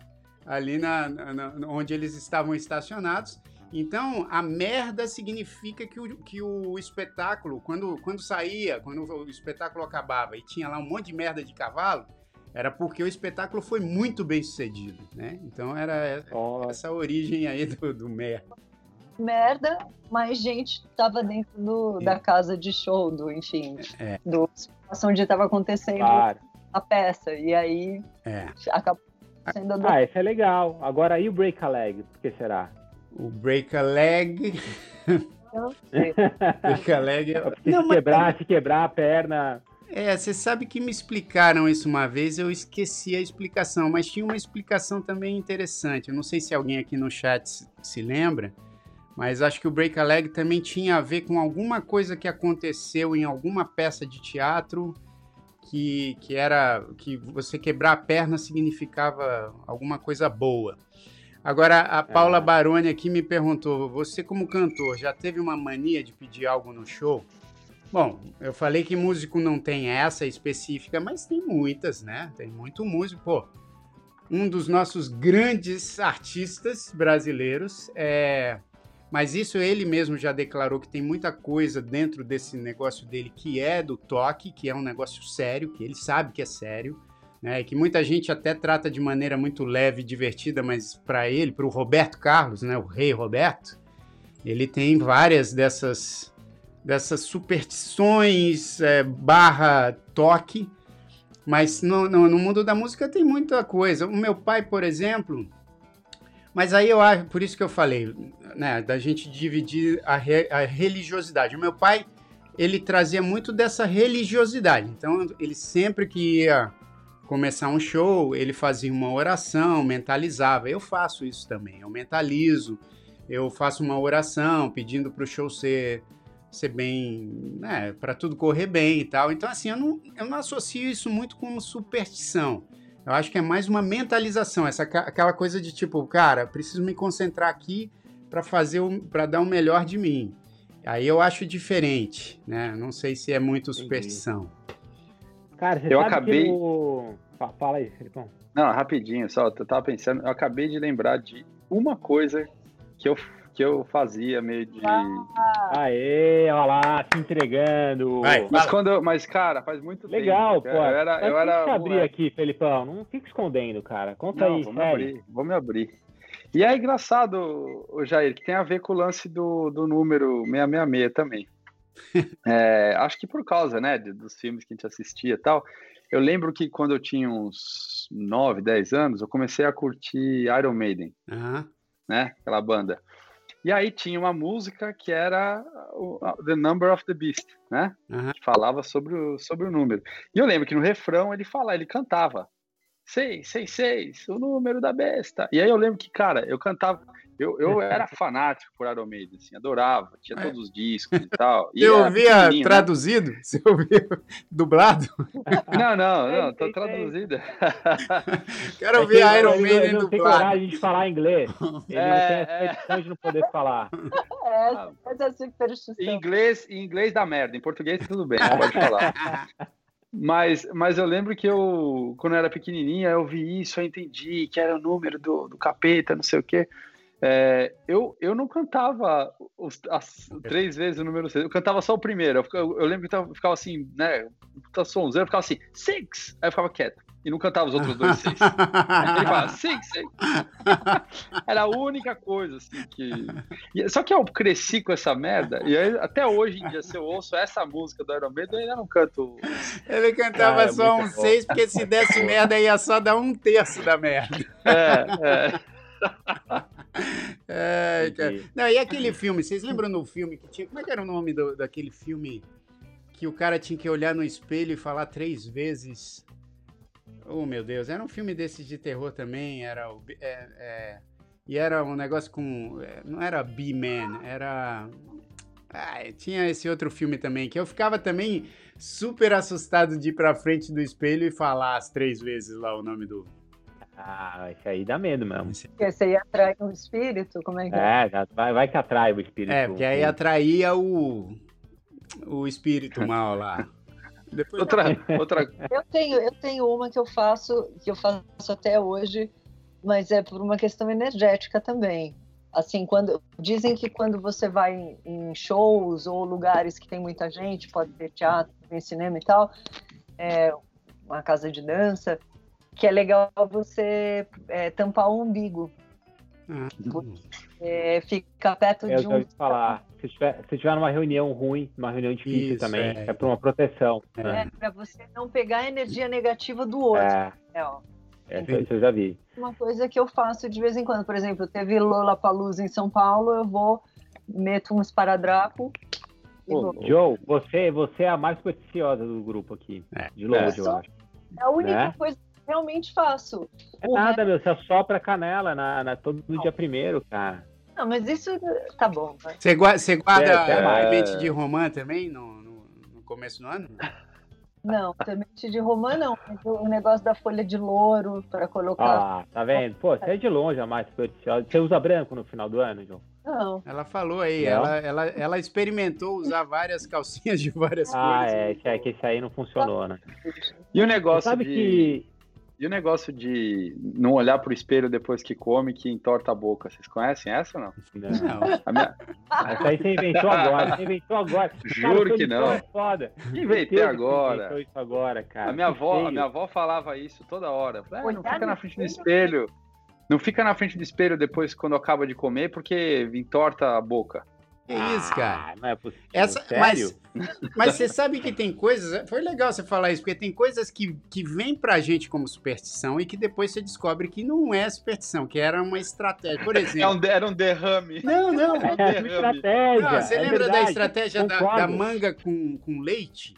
Ali na, na, onde eles estavam estacionados. Então, a merda significa que o, que o espetáculo, quando, quando saía, quando o espetáculo acabava e tinha lá um monte de merda de cavalo, era porque o espetáculo foi muito bem sucedido, né? Então era oh. essa origem aí do, do merda. Merda, mas gente estava dentro do, é. da casa de show, do, enfim, é. do espaço onde estava acontecendo claro. a peça. E aí é. acabou sendo a Ah, esse é legal. Agora, e o break a leg? Por que será? O break a leg. break a leg. É... Não, se, quebrar, mas... se quebrar a perna. É, você sabe que me explicaram isso uma vez, eu esqueci a explicação, mas tinha uma explicação também interessante. Eu não sei se alguém aqui no chat se, se lembra, mas acho que o break a leg também tinha a ver com alguma coisa que aconteceu em alguma peça de teatro que, que era que você quebrar a perna significava alguma coisa boa. Agora, a Paula é. Baroni aqui me perguntou: você, como cantor, já teve uma mania de pedir algo no show? Bom, eu falei que músico não tem essa específica, mas tem muitas, né? Tem muito músico. Pô, um dos nossos grandes artistas brasileiros é. Mas isso ele mesmo já declarou que tem muita coisa dentro desse negócio dele que é do toque, que é um negócio sério, que ele sabe que é sério né, que muita gente até trata de maneira muito leve e divertida, mas para ele, para o Roberto Carlos, né, o rei Roberto, ele tem várias dessas dessas superstições é, barra toque, mas no, no, no, mundo da música tem muita coisa. O meu pai, por exemplo, mas aí eu acho, por isso que eu falei, né, da gente dividir a, re, a religiosidade. O meu pai, ele trazia muito dessa religiosidade. Então, ele sempre que ia começar um show, ele fazia uma oração, mentalizava. Eu faço isso também, eu mentalizo, eu faço uma oração pedindo para o show ser ser bem, né, para tudo correr bem e tal. Então, assim, eu não, eu não associo isso muito com superstição. Eu acho que é mais uma mentalização, essa aquela coisa de tipo, cara, preciso me concentrar aqui para fazer, para dar o melhor de mim. Aí eu acho diferente, né? Não sei se é muito superstição. Cara, você eu sabe acabei. Que o... Fala aí, Felipão. Não, rapidinho, só. Eu tava pensando, eu acabei de lembrar de uma coisa que eu que eu fazia meio de. Ah, aê, olha lá, se entregando. Vai, mas quando eu, Mas, cara, faz muito Legal, tempo. Legal, pô. Eu era, mas eu era, abrir aqui, Felipão. Não fica escondendo, cara. Conta Não, aí, vamos abrir, vamos abrir. E é engraçado, o Jair, que tem a ver com o lance do, do número 666 também. é, acho que por causa, né, dos filmes que a gente assistia e tal. Eu lembro que quando eu tinha uns 9, 10 anos, eu comecei a curtir Iron Maiden, uhum. né, aquela banda. E aí tinha uma música que era The Number of the Beast, né? Uhum. Que falava sobre o, sobre o número. E eu lembro que no refrão ele falava, ele cantava. Seis, seis, seis, o número da besta. E aí eu lembro que, cara, eu cantava, eu, eu era fanático por Iron Maiden, assim, adorava, tinha é. todos os discos e tal. E Você ouvia né? traduzido? Né? Você ouvia dublado? Não, não, não, tô traduzido. Quero ouvir é Iron Maiden dublado. Ele não tem coragem de falar inglês. Ele é, não tem a é. de não poder falar. É, essa é inglês, em inglês dá merda, em português tudo bem, pode falar. Mas, mas eu lembro que eu, quando eu era pequenininha, eu vi isso, eu entendi que era o número do, do capeta, não sei o quê. É, eu, eu não cantava os, as três vezes o número 6, eu cantava só o primeiro. Eu, eu, eu lembro que eu ficava assim, né? Puta sonzeiro, eu ficava assim, six! Aí eu ficava quieto. E não cantava os outros dois seis. Ele falava, six, six. Era a única coisa, assim, que. Só que eu cresci com essa merda, e aí, até hoje em dia, se eu ouço essa música do Iron Maiden, eu ainda não canto. Ele cantava ah, é só um seis, porque se desse merda, ia só dar um terço da merda. É, é. É, Não, e aquele filme, vocês lembram do filme que tinha. Como é que era o nome do, daquele filme que o cara tinha que olhar no espelho e falar três vezes? Oh, meu Deus, era um filme desses de terror também, era o. É, é, e era um negócio com. É, não era B-Man, era. Ah, tinha esse outro filme também, que eu ficava também super assustado de ir pra frente do espelho e falar as três vezes lá o nome do, ah, esse aí dá medo mesmo. Esse aí atrai um espírito? Como é que é? É, vai, vai que atrai o espírito. É, porque aí atraía o, o espírito mal lá. Depois... Outra, outra... Eu, tenho, eu tenho uma que eu faço, que eu faço até hoje, mas é por uma questão energética também. Assim, quando dizem que quando você vai em shows ou lugares que tem muita gente, pode ter teatro, tem cinema e tal, é, uma casa de dança, que é legal você é, tampar o umbigo. Uhum. É, fica perto eu de um. falar. Se tiver, se tiver numa reunião ruim, uma reunião difícil Isso, também, é, é para uma proteção. É, né? para você não pegar a energia negativa do outro. É, é ó. É, isso eu já vi. Uma coisa que eu faço de vez em quando, por exemplo, teve Lola Palusa em São Paulo, eu vou, meto um esparadrapo. Ô, Joe, você, você é a mais supersticiosa do grupo aqui. É. De longe, eu acho. É a única né? coisa realmente faço. É nada, resto... meu, você assopra a canela na, na, todo no dia primeiro, cara. Não, mas isso tá bom. Você guarda, você guarda semente de romã também no, no, no, começo do ano? Não, semente de romã não. O negócio da folha de louro para colocar. Ah, tá vendo? Pô, você é de longe a mais. Você usa branco no final do ano, João? Não. Ela falou aí, ela, ela, ela experimentou usar várias calcinhas de várias ah, cores. Ah, é, é que isso aí não funcionou, né? E o negócio você sabe de... que e o negócio de não olhar pro espelho depois que come, que entorta a boca, vocês conhecem essa ou não? Não. A minha... Essa aí você inventou agora, você inventou agora. Juro cara, que não. É foda. Inventei agora. Inventou isso agora, cara. A minha, avó, a minha avó falava isso toda hora. Ah, não fica na frente do espelho. Não fica na frente do espelho depois quando acaba de comer, porque entorta a boca. Que isso, cara? Ah, não é possível. Essa, Sério? Mas, mas você sabe que tem coisas. Foi legal você falar isso, porque tem coisas que, que vêm pra gente como superstição e que depois você descobre que não é superstição, que era uma estratégia. Por exemplo. É um, era um derrame. Não, não. É uma estratégia. Não, você é lembra da verdade, estratégia da, da manga com, com leite?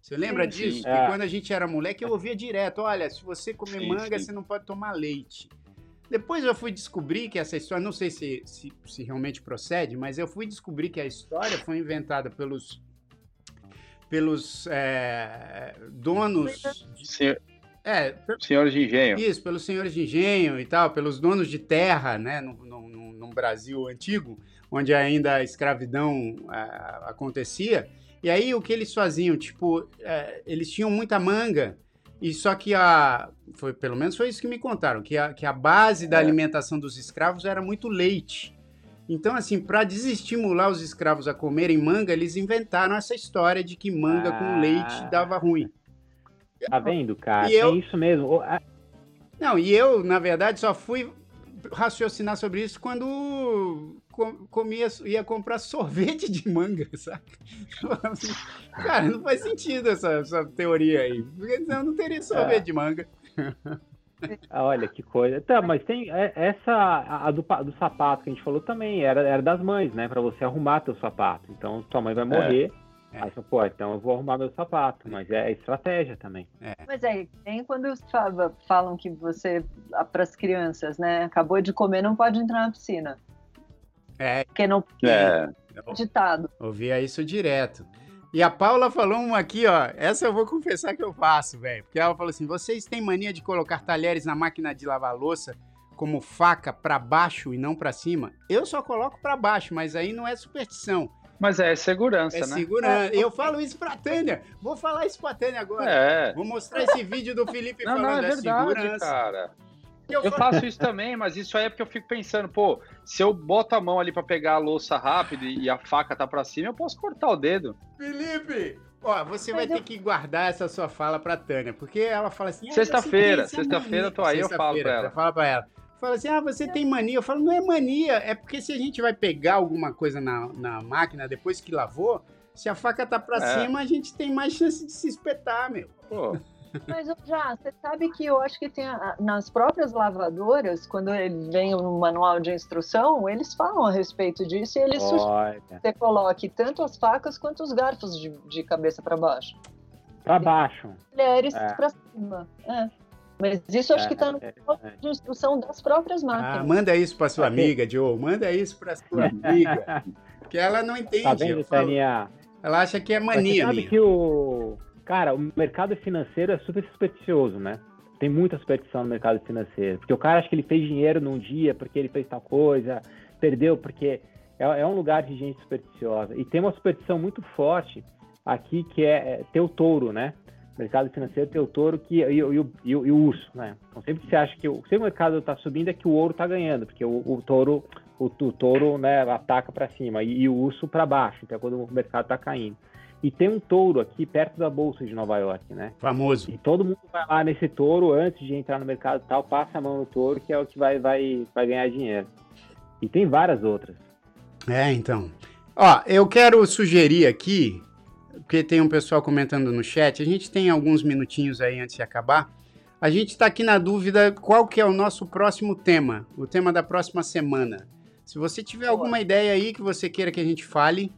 Você lembra Sim, disso? sim. Que É. quando a gente era moleque, eu ouvia direto: olha, se você comer Sim, manga, sim. você não pode tomar leite. Depois eu fui descobrir que essa história, não sei se, se, se realmente procede, mas eu fui descobrir que a história foi inventada pelos pelos é, donos. de- Senhor, é, senhores de engenho. isso, pelos senhores de engenho e tal, pelos donos de terra, né, no, no, no- Brasil antigo, onde ainda a escravidão ah, acontecia. E aí o que eles faziam, tipo, eh, eles tinham muita manga, e só que a. Foi, pelo menos foi isso que me contaram, que a, que a base da É. alimentação dos escravos era muito leite. Então, assim, para desestimular os escravos a comerem manga, eles inventaram essa história de que manga com Ah. leite dava ruim. Tá vendo, cara? E eu- É isso mesmo. Não, e eu, na verdade, só fui raciocinar sobre isso quando comia, ia comprar sorvete de manga, saca? Assim, Cara, não faz sentido essa, essa teoria aí, porque senão não teria sorvete de manga. Ah, Olha que coisa. Tá, mas tem é- essa a a do, do sapato que a gente falou também era, era das mães, né? Pra você arrumar teu sapato. Então tua mãe vai morrer. É. Aí você, pô, então eu vou arrumar meu sapato. Mas é estratégia também. Mas é, tem quando fa- falam que você, para as crianças, né, acabou de comer, não pode entrar na piscina. É, Porque não É, é ditado. ouvia isso direto. E a Paula falou uma aqui, ó. Essa eu vou confessar que eu faço, velho. Porque ela falou assim: vocês têm mania de colocar talheres na máquina de lavar louça como faca pra baixo e não pra cima? Eu só coloco pra baixo, mas aí não é superstição. mas é segurança, É né? segurança. Eu falo isso pra Tânia. Vou falar isso pra Tânia agora. É. Vou mostrar esse vídeo do Felipe Não, falando não, é é verdade, segurança. cara. Eu Eu faço isso também, mas isso aí é porque eu fico pensando, pô, se eu boto a mão ali pra pegar a louça rápido e a faca tá pra cima, eu posso cortar o dedo. Felipe! Ó, você vai ter que guardar essa sua fala pra Tânia, porque ela fala assim... ah, Sexta-feira, essa sexta-feira eu tô aí, eu falo pra ela. Fala pra ela. Fala assim, ah, você tem mania. Eu falo, não é mania, é porque se a gente vai pegar alguma coisa na, na máquina depois que lavou, se a faca tá pra É. cima, a gente tem mais chance de se espetar, meu. Pô, Mas já, você sabe que eu acho que tem a- nas próprias lavadoras, quando eles vêm no manual de instrução, eles falam a respeito disso e eles sugerem que você coloque tanto as facas quanto os garfos de, de cabeça para baixo. Pra baixo. Mulheres É. para cima. É. Mas isso eu acho que tá no É, manual de instrução das próprias Ah, máquinas. manda isso pra sua Ok. amiga, Joe. Manda isso pra sua amiga. Porque ela não entende. Tá vendo? Ela acha que é mania você sabe minha. que o. Cara, o mercado financeiro é super supersticioso, né? Tem muita superstição no mercado financeiro. Porque o cara acha que ele fez dinheiro num dia porque ele fez tal coisa, perdeu porque. É, é um lugar de gente supersticiosa. E tem uma superstição muito forte aqui que é, é ter o touro, né? Mercado financeiro tem o touro que, e, e e e o urso, né? Então sempre que você acha que o, sempre o mercado está subindo é que o ouro está ganhando, porque o, o touro o, o touro né, ataca para cima e, e o urso para baixo, então é quando o mercado está caindo. E tem um touro aqui perto da bolsa de Nova York, né? Famoso. E todo mundo vai lá nesse touro antes de entrar no mercado e tal, passa a mão no touro, que é o que vai, vai, vai ganhar dinheiro. E tem várias outras. É, então. Ó, eu quero sugerir aqui, porque tem um pessoal comentando no chat, a gente tem alguns minutinhos aí antes de acabar. A gente está aqui na dúvida qual que é o nosso próximo tema, o tema da próxima semana. Se você tiver alguma ideia aí que você queira que a gente fale,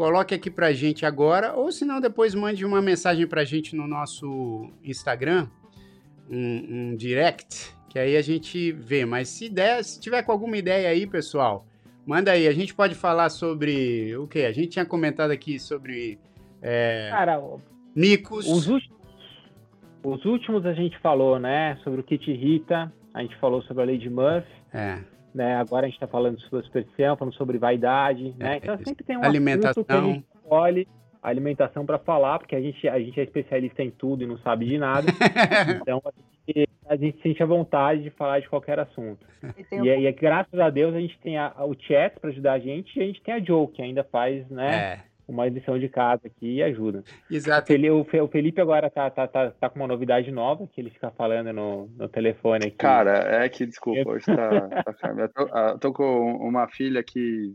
coloque aqui pra gente agora, ou se não, depois mande uma mensagem pra gente no nosso Instagram, um, um direct, que aí a gente vê. Mas se der, se tiver com alguma ideia aí, pessoal, manda aí. A gente pode falar sobre o quê? A gente tinha comentado aqui sobre é, Cara, micos. os últimos, os últimos a gente falou, né? Sobre o kit Rita, a gente falou sobre a lei de Murphy. É, né? Agora a gente está falando sobre superstição, falando sobre vaidade, né? É, Então sempre tem um Alimentação. que a gente escolhe a alimentação para falar, porque a gente, a gente é especialista em tudo e não sabe de nada. então a gente, a gente sente a vontade de falar de qualquer assunto. E um E, e graças a Deus a gente tem a, o chat para ajudar a gente e a gente tem a Joe, que ainda faz né, é, uma edição de casa aqui e ajuda. Exato. O Fe- o Felipe agora tá, tá, tá, tá com uma novidade nova, que ele fica falando no, no telefone aqui. cara, é que desculpa, hoje tá. tá- eu, tô, eu tô com uma filha que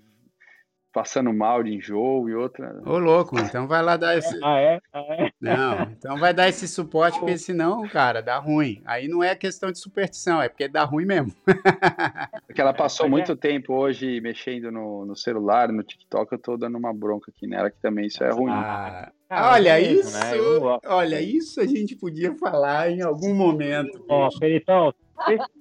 passando mal de enjoo e outra. Ô, louco, então vai lá dar esse. Ah, é? Ah, é? Não, então vai dar esse suporte, porque senão, cara, dá ruim. Aí não é questão de superstição, é porque dá ruim mesmo. Porque ela passou muito tempo hoje mexendo no, no celular, no TikTok, eu tô dando uma bronca aqui nela, que também isso é ruim. Ah, olha isso, né? olha, isso a gente podia falar em algum momento. Ó, Felipão,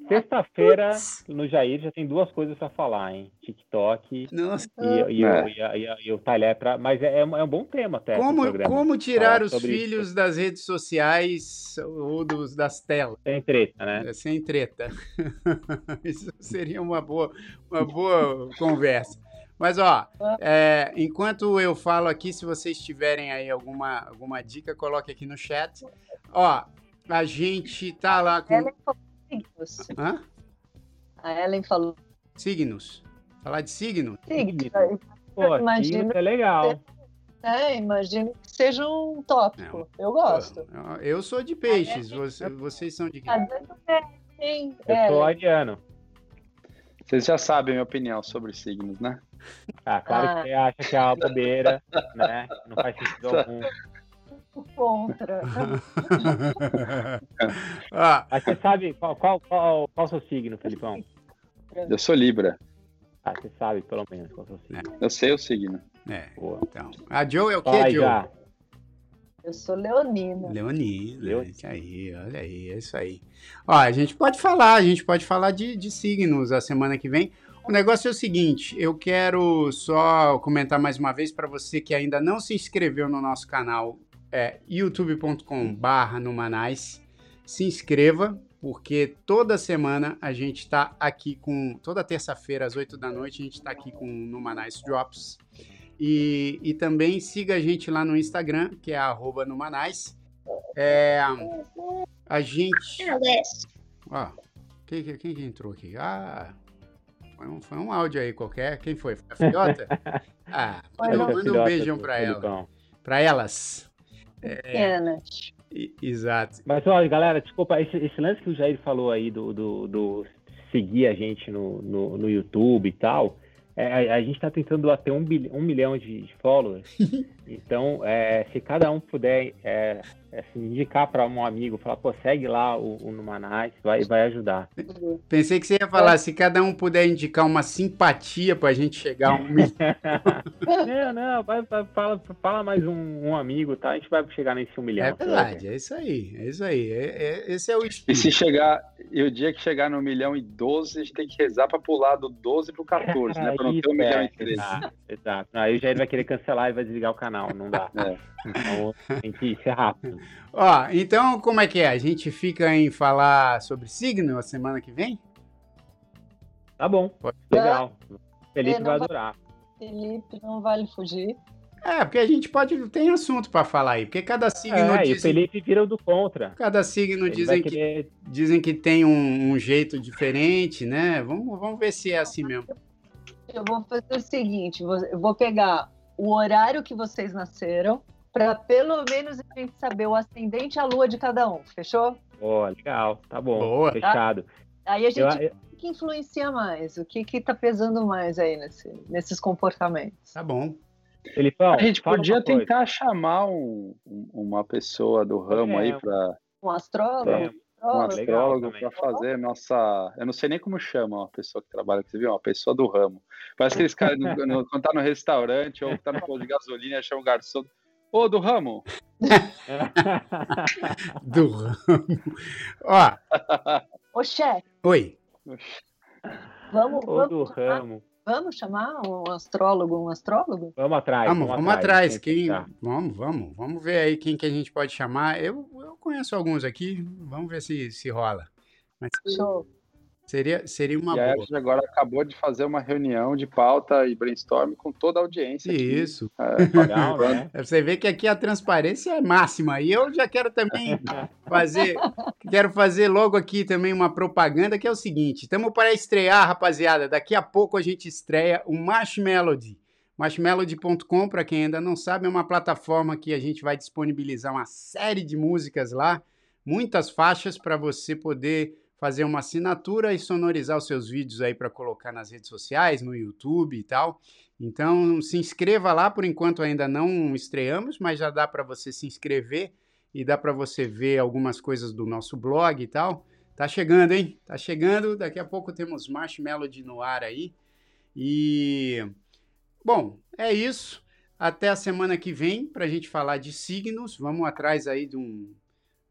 Sexta-feira, no Jair, já tem duas coisas para falar, hein? TikTok Nossa. e, e, é. e, e, e o talher para. Mas é, é, um bom tema até. Como, como tirar os filhos isso. das redes sociais ou dos, das telas? Sem treta, né? É, sem treta. Isso seria uma boa, uma boa conversa. Mas, ó, é, enquanto eu falo aqui, se vocês tiverem aí alguma, alguma dica, coloque aqui no chat. Ó, a gente tá lá com signos. Hã? A Ellen falou. Signos. Falar de signo? Signos. Pô, imagino é legal. É, imagino que seja um tópico. eu gosto. Eu sou de peixes. Você, vocês são de quê? Eu sou ariano. Vocês já sabem a minha opinião sobre signos, né? Ah, claro ah. que você acha que é uma bobeira, né? Não faz sentido algum contra. ah. Mas você sabe qual, qual, qual, qual é o seu signo, Felipão? Eu sou Libra. Ah, você sabe pelo menos qual é o seu signo. Eu sei o signo. É, Boa. então. A Joe é o quê, Joe? Já. Eu sou leonina. Leonina, Leonina. aí, olha aí, é isso aí. Ó, a gente pode falar, a gente pode falar de, de signos a semana que vem. O negócio é o seguinte, eu quero só comentar mais uma vez para você que ainda não se inscreveu no nosso canal é youtube.com/barra Numanais. Se inscreva, porque toda semana a gente está aqui com. Toda terça-feira, às 8 da noite, a gente está aqui com Numanais Drops. E, e também siga a gente lá no Instagram, que é Numanais. É, a gente. Ó, quem, quem, quem entrou aqui? Ah, foi um, foi um áudio aí qualquer. Quem foi? Foi a filhota? Ah, manda, manda um beijão para ela. Para elas. Pequenas. É, exato. Mas olha, galera, desculpa, esse, esse, lance que o Jair falou aí do, do, do seguir a gente no, no, no YouTube e tal, é, a, a, gente está tentando bater um, um milhão de, de followers. então, é, se cada um puder é, assim, indicar para um amigo, falar, pô, segue lá o, o Numanais, vai, vai ajudar. Pensei que você ia falar, se cada um puder indicar uma simpatia para a gente chegar a um milhão. não, não, vai, vai, fala, fala mais um, um, amigo, tá? A gente vai chegar nesse um milhão. É verdade, é isso aí, é isso aí. É, é, esse é o espírito. E se chegar, e o dia que chegar no milhão e 12, a gente tem que rezar para pular do 12 pro 14, né? Para não ter um milhão e 13. Exato, exato. Aí o Jair vai querer cancelar e vai desligar o canal, não dá. É. Então tem que ser rápido. Ó, então como é que é? A gente fica em falar sobre signo a semana que vem? Tá bom, legal. Felipe vai adorar. Felipe não vale fugir. É, porque a gente pode. Tem assunto para falar aí, porque cada signo. É, dizem, e o Felipe vira do contra. Cada signo dizem, querer... que, dizem que tem um, um, jeito diferente, né? Vamos, vamos ver se é assim mesmo. Eu vou fazer o seguinte: eu vou pegar o horário que vocês nasceram, para pelo menos a gente saber o ascendente e a lua de cada um, fechou? Oh, legal, tá bom, Boa. fechado. Tá? Aí a gente, eu, o que influencia mais? O que que tá pesando mais aí nesse, nesses comportamentos? Tá bom. Felipão, a gente podia tentar chamar um, uma pessoa do ramo é, aí para um astrólogo. Pra, um astrólogo para fazer nossa. Eu não sei nem como chama uma pessoa que trabalha, você viu? Uma pessoa do ramo. Parece que eles caras, quando tá no restaurante ou tá no posto de gasolina, acham um garçom. Ô, do ramo. do ramo. Ó. Ô, chefe. Oi. Vamos, Ô, vamos do chamar, ramo. Vamos chamar um astrólogo, um astrólogo? Vamos atrás. Vamos, vamos, vamos atrás. Quem, vamos, vamos. Vamos ver aí quem que a gente pode chamar. Eu, eu conheço alguns aqui. Vamos ver se, se rola. Mas, Show. Seria, seria uma e boa. a gente agora acabou de fazer uma reunião de pauta e brainstorm com toda a audiência. Isso. É, Legal, né? Você vê que aqui a transparência é máxima. E eu já quero também fazer, quero fazer logo aqui também uma propaganda que é o seguinte: estamos para estrear, rapaziada. Daqui a pouco a gente estreia o Marshmelody. Marshmelody.com, para quem ainda não sabe, é uma plataforma que a gente vai disponibilizar uma série de músicas lá, muitas faixas para você poder fazer uma assinatura e sonorizar os seus vídeos aí para colocar nas redes sociais, no YouTube e tal. Então se inscreva lá, por enquanto ainda não estreamos, mas já dá para você se inscrever e dá para você ver algumas coisas do nosso blog e tal. Tá chegando, hein? Tá chegando. Daqui a pouco temos Marshmallow no ar aí. E bom, é isso. Até a semana que vem para a gente falar de signos. Vamos atrás aí de um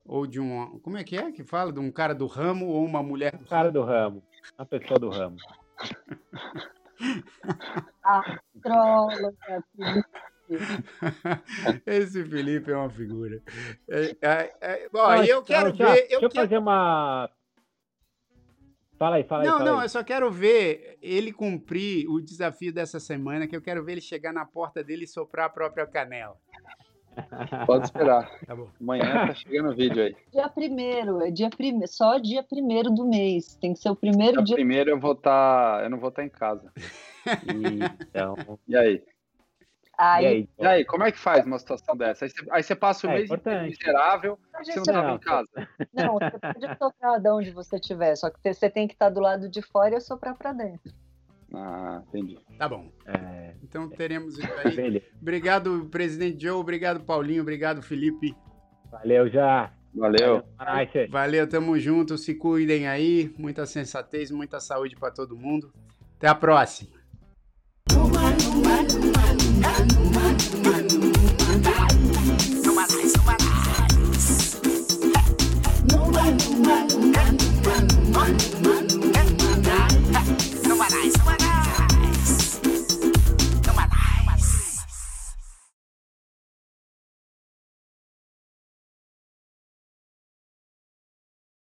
ou de um como é que é que fala de um cara do ramo ou uma mulher do cara ramo. do ramo, uma pessoa do ramo. Astróloga. Esse Felipe é uma figura. É, é, é, bom, eu quero ver. Eu deixa eu fazer uma. Fala aí, fala não, aí. Não, não, eu só quero ver ele cumprir o desafio dessa semana, que eu quero ver ele chegar na porta dele e soprar a própria canela. Pode esperar. Tá Amanhã tá chegando o vídeo aí. Dia primeiro, é dia primeiro, só dia primeiro do mês. Tem que ser o primeiro dia. dia... primeiro eu vou estar, tá, eu não vou estar tá em casa. Então... E aí? Aí, e, aí, e aí, como é que faz uma situação dessa? Aí você, aí você passa o é mês miserável, você não estava em casa. Não, você pode soprar de onde você estiver, só que você tem que estar do lado de fora e soprar para dentro. Ah, entendi. Tá bom. É... Então é. teremos isso aí. Obrigado, presidente Joe. Obrigado, Paulinho. Obrigado, Felipe. Valeu já. Valeu. Valeu, tamo junto. Se cuidem aí. Muita sensatez, muita saúde para todo mundo. Até a próxima.